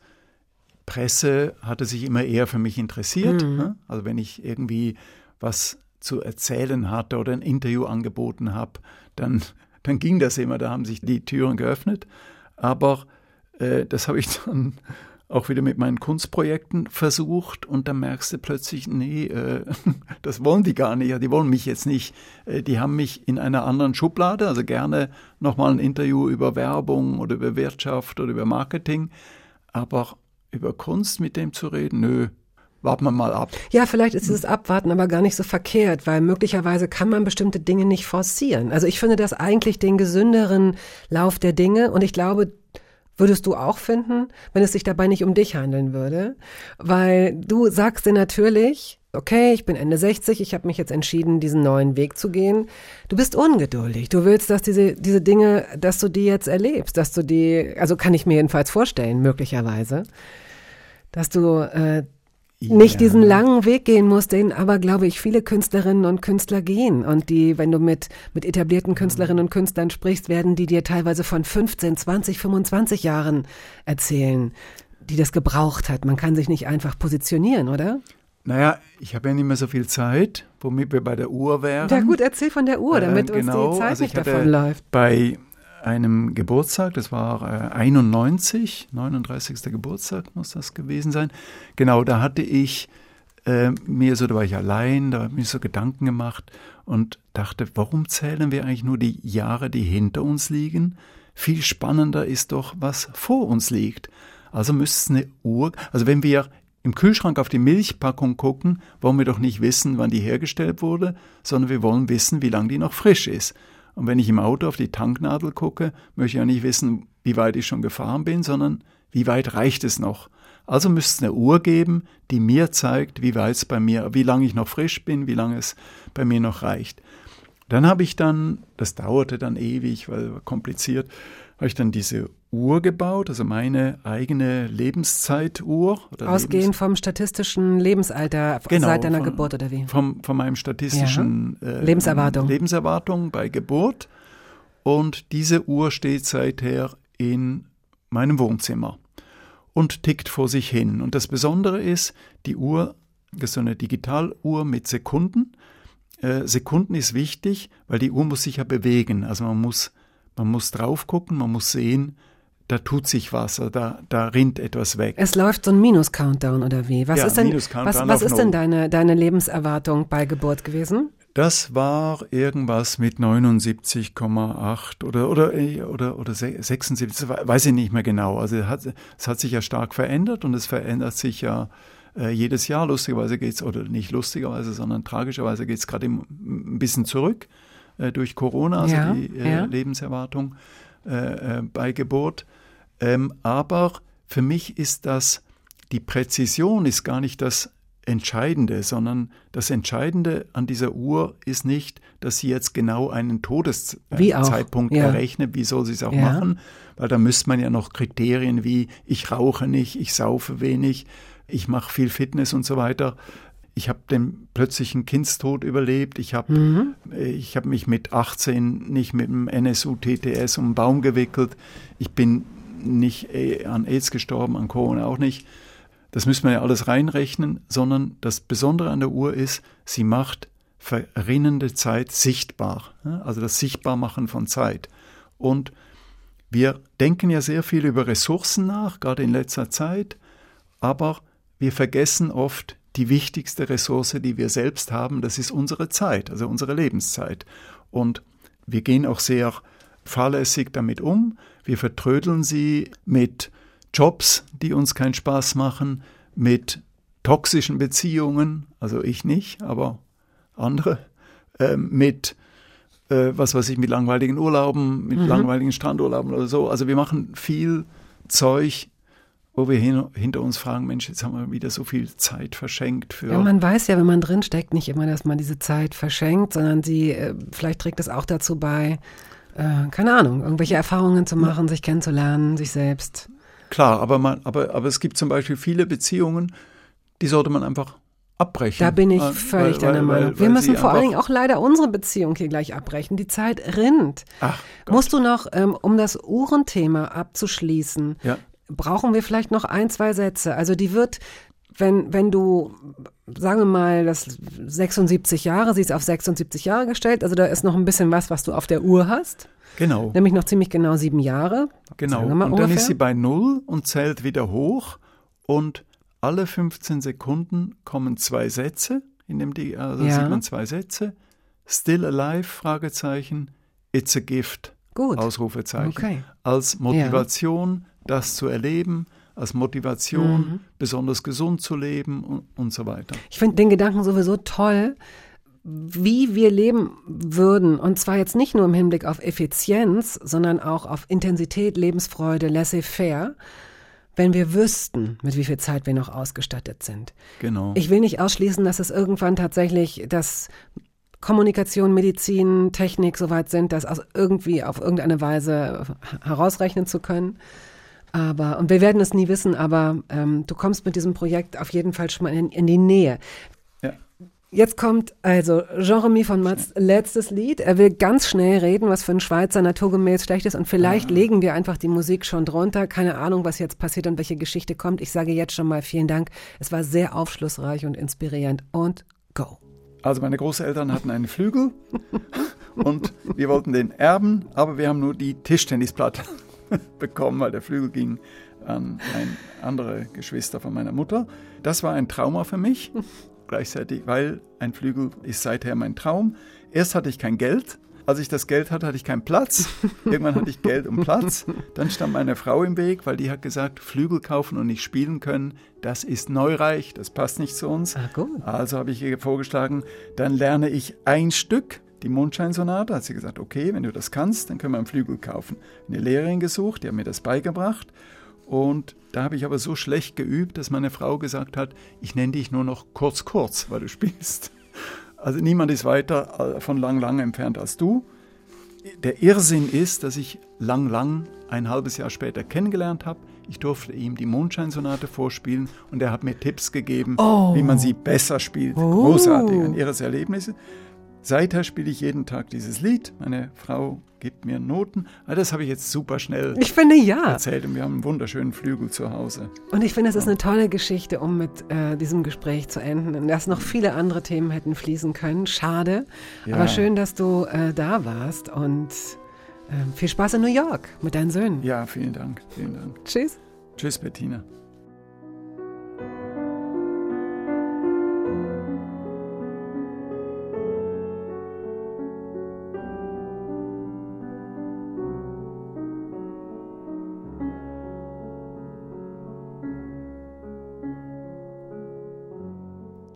Presse hatte sich immer eher für mich interessiert. Ne? Also wenn ich irgendwie was zu erzählen hatte oder ein Interview angeboten habe, dann, [laughs] dann ging das immer, da haben sich die Türen geöffnet. Aber äh, das habe ich dann auch wieder mit meinen Kunstprojekten versucht und dann merkst du plötzlich, nee, äh, [laughs] das wollen die gar nicht, ja, die wollen mich jetzt nicht. Äh, die haben mich in einer anderen Schublade, also gerne nochmal ein Interview über Werbung oder über Wirtschaft oder über Marketing, aber über Kunst mit dem zu reden? Nö, warten wir mal ab. Ja, vielleicht ist dieses Abwarten aber gar nicht so verkehrt, weil möglicherweise kann man bestimmte Dinge nicht forcieren. Also ich finde das eigentlich den gesünderen Lauf der Dinge und ich glaube, würdest du auch finden, wenn es sich dabei nicht um dich handeln würde, weil du sagst dir natürlich, okay, ich bin Ende 60, ich habe mich jetzt entschieden, diesen neuen Weg zu gehen. Du bist ungeduldig. Du willst, dass diese, diese Dinge, dass du die jetzt erlebst, dass du die, also kann ich mir jedenfalls vorstellen, möglicherweise, dass du äh, nicht Ja. diesen langen Weg gehen musst, den aber, glaube ich, viele Künstlerinnen und Künstler gehen. Und die, wenn du mit, mit etablierten Künstlerinnen und Künstlern sprichst, werden die dir teilweise von 15, 20, 25 Jahren erzählen, die das gebraucht hat. Man kann sich nicht einfach positionieren, oder? Naja, ich habe ja nicht mehr so viel Zeit, womit wir bei der Uhr wären. Ja gut, erzähl von der Uhr, damit Ähm, genau, uns die Zeit also ich nicht hatte davon läuft. Bei einem Geburtstag, das war äh, 91, 39. Geburtstag muss das gewesen sein. Genau, da hatte ich äh, mir so, da war ich allein, da habe ich mir so Gedanken gemacht und dachte, warum zählen wir eigentlich nur die Jahre, die hinter uns liegen? Viel spannender ist doch, was vor uns liegt. Also müsste es eine Uhr, also wenn wir im Kühlschrank auf die Milchpackung gucken, wollen wir doch nicht wissen, wann die hergestellt wurde, sondern wir wollen wissen, wie lange die noch frisch ist. Und wenn ich im Auto auf die Tanknadel gucke, möchte ich ja nicht wissen, wie weit ich schon gefahren bin, sondern wie weit reicht es noch. Also müsste es eine Uhr geben, die mir zeigt, wie weit es bei mir, wie lange ich noch frisch bin, wie lange es bei mir noch reicht. Dann habe ich dann, das dauerte dann ewig, weil kompliziert, habe ich dann diese Uhr gebaut, also meine eigene Lebenszeituhr. Ausgehend vom statistischen Lebensalter Genau, seit deiner von- Geburt oder wie? Vom, von meinem statistischen äh, Lebenserwartung. Lebenserwartung bei Geburt. Und diese Uhr steht seither in meinem Wohnzimmer und tickt vor sich hin. Und das Besondere ist, die Uhr, das ist so eine Digitaluhr mit Sekunden. Äh, Sekunden ist wichtig, weil die Uhr muss sich ja bewegen. Also man muss, man muss drauf gucken, man muss sehen, da tut sich was, oder da, da rinnt etwas weg. Es läuft so ein Minus-Countdown oder wie? Was Ja, ist denn, was, was ist denn deine, deine Lebenserwartung bei Geburt gewesen? Das war irgendwas mit 79,8 oder, oder, oder, oder se- 76, das we- weiß ich nicht mehr genau. Also es hat, es hat sich ja stark verändert und es verändert sich ja äh, jedes Jahr. Lustigerweise geht's oder nicht lustigerweise, sondern tragischerweise geht's gerade im- ein bisschen zurück äh, durch Corona, also Ja, die äh, ja. Lebenserwartung äh, äh, bei Geburt. Ähm, aber für mich ist das, die Präzision ist gar nicht das Entscheidende, sondern das Entscheidende an dieser Uhr ist nicht, dass sie jetzt genau einen Todeszeitpunkt ja. errechnet, wie soll sie es auch Ja. machen, weil da müsste man ja noch Kriterien wie ich rauche nicht, ich saufe wenig, ich mache viel Fitness und so weiter. Ich habe den plötzlichen Kindstod überlebt. Ich habe Mhm. ich habe mich mit 18 nicht mit dem NSU-TTS um den Baum gewickelt. Ich bin nicht äh, an AIDS gestorben, an Corona auch nicht. Das müssen wir ja alles reinrechnen, sondern das Besondere an der Uhr ist, sie macht verrinnende Zeit sichtbar. ja, Also das Sichtbarmachen von Zeit. Und wir denken ja sehr viel über Ressourcen nach, gerade in letzter Zeit, aber wir vergessen oft die wichtigste Ressource, die wir selbst haben, das ist unsere Zeit, also unsere Lebenszeit. Und wir gehen auch sehr fahrlässig damit um. Wir vertrödeln sie mit Jobs, die uns keinen Spaß machen, mit toxischen Beziehungen, also ich nicht, aber andere, ähm, mit äh, was weiß ich, mit langweiligen Urlauben, mit langweiligen Strandurlauben oder so. Also wir machen viel Zeug, wo wir hin, hinter uns fragen, Mensch, jetzt haben wir wieder so viel Zeit verschenkt für. Ja, man weiß ja, wenn man drinsteckt, nicht immer, dass man diese Zeit verschenkt, sondern sie, äh, vielleicht trägt es auch dazu bei, äh, keine Ahnung, irgendwelche Erfahrungen zu machen, sich kennenzulernen, sich selbst. Klar, aber, man, aber, aber es gibt zum Beispiel viele Beziehungen, die sollte man einfach abbrechen. Da bin ich völlig weil- deiner weil- Meinung. weil Wir müssen vor allen Dingen auch leider unsere Beziehung hier gleich abbrechen. Die Zeit rinnt. Ach, Gott. Musst du noch, ähm, um das Uhrenthema abzuschließen, Ja. Brauchen wir vielleicht noch ein, zwei Sätze. Also die wird, wenn, wenn du, sagen wir mal, das 76 Jahre, sie ist auf 76 Jahre gestellt, also da ist noch ein bisschen was, was du auf der Uhr hast, Genau, nämlich noch ziemlich genau sieben Jahre. genau. Und dann ungefähr. ist sie bei Null und zählt wieder hoch und alle 15 Sekunden kommen zwei Sätze, in dem die, also Ja. sieht man zwei Sätze. Still alive, Fragezeichen, it's a gift, Gut. Ausrufezeichen. Okay. Als Motivation, das zu erleben, als Motivation, Mhm. besonders gesund zu leben und, und so weiter. Ich finde den Gedanken sowieso toll, wie wir leben würden. Und zwar jetzt nicht nur im Hinblick auf Effizienz, sondern auch auf Intensität, Lebensfreude, laissez-faire, wenn wir wüssten, mit wie viel Zeit wir noch ausgestattet sind. Genau. Ich will nicht ausschließen, dass es irgendwann tatsächlich, dass Kommunikation, Medizin, Technik soweit sind, das aus irgendwie auf irgendeine Weise herausrechnen zu können. Aber, und wir werden es nie wissen, aber ähm, du kommst mit diesem Projekt auf jeden Fall schon mal in, in die Nähe. Ja. Jetzt kommt also Jean-Remy von Matz letztes Lied. Er will ganz schnell reden, was für ein Schweizer naturgemäß schlecht ist. Und vielleicht legen wir einfach die Musik schon drunter. Keine Ahnung, was jetzt passiert und welche Geschichte kommt. Ich sage jetzt schon mal vielen Dank. Es war sehr aufschlussreich und inspirierend. Und go. Also meine Großeltern hatten einen Flügel [laughs] und wir wollten den erben, aber wir haben nur die Tischtennisplatte [laughs] bekommen, weil der Flügel ging an ein andere Geschwister von meiner Mutter. Das war ein Trauma für mich, [laughs] gleichzeitig, weil ein Flügel ist seither mein Traum. Erst hatte ich kein Geld. Als ich das Geld hatte, hatte ich keinen Platz. [laughs] Irgendwann hatte ich Geld und Platz. Dann stand meine Frau im Weg, weil die hat gesagt, Flügel kaufen und nicht spielen können, das ist neureich, das passt nicht zu uns. Ah. Also habe ich ihr vorgeschlagen, dann lerne ich ein Stück, die Mondscheinsonate. Hat sie gesagt, okay, wenn du das kannst, dann können wir einen Flügel kaufen. Eine Lehrerin gesucht, die hat mir das beigebracht. Und da habe ich aber so schlecht geübt, dass meine Frau gesagt hat, ich nenne dich nur noch kurz kurz, weil du [laughs] spielst. Also niemand ist weiter äh, von lang lang entfernt als du. Der Irrsinn ist, dass ich lang lang ein halbes Jahr später kennengelernt habe. Ich durfte ihm die Mondscheinsonate vorspielen und er hat mir Tipps gegeben, wie man sie besser spielt. Großartig, ein irres Erlebnis. Seither spiele ich jeden Tag dieses Lied. Meine Frau gibt mir Noten. Aber das habe ich jetzt super schnell Ich finde ja. erzählt und wir haben einen wunderschönen Flügel zu Hause. Und ich finde, es ist eine tolle Geschichte, um mit äh, diesem Gespräch zu enden. Und dass noch viele andere Themen hätten fließen können. Schade. Ja. Aber schön, dass du äh, da warst. Und äh, viel Spaß in New York mit deinen Söhnen. Ja, vielen Dank, vielen Dank. Tschüss. Tschüss, Bettina.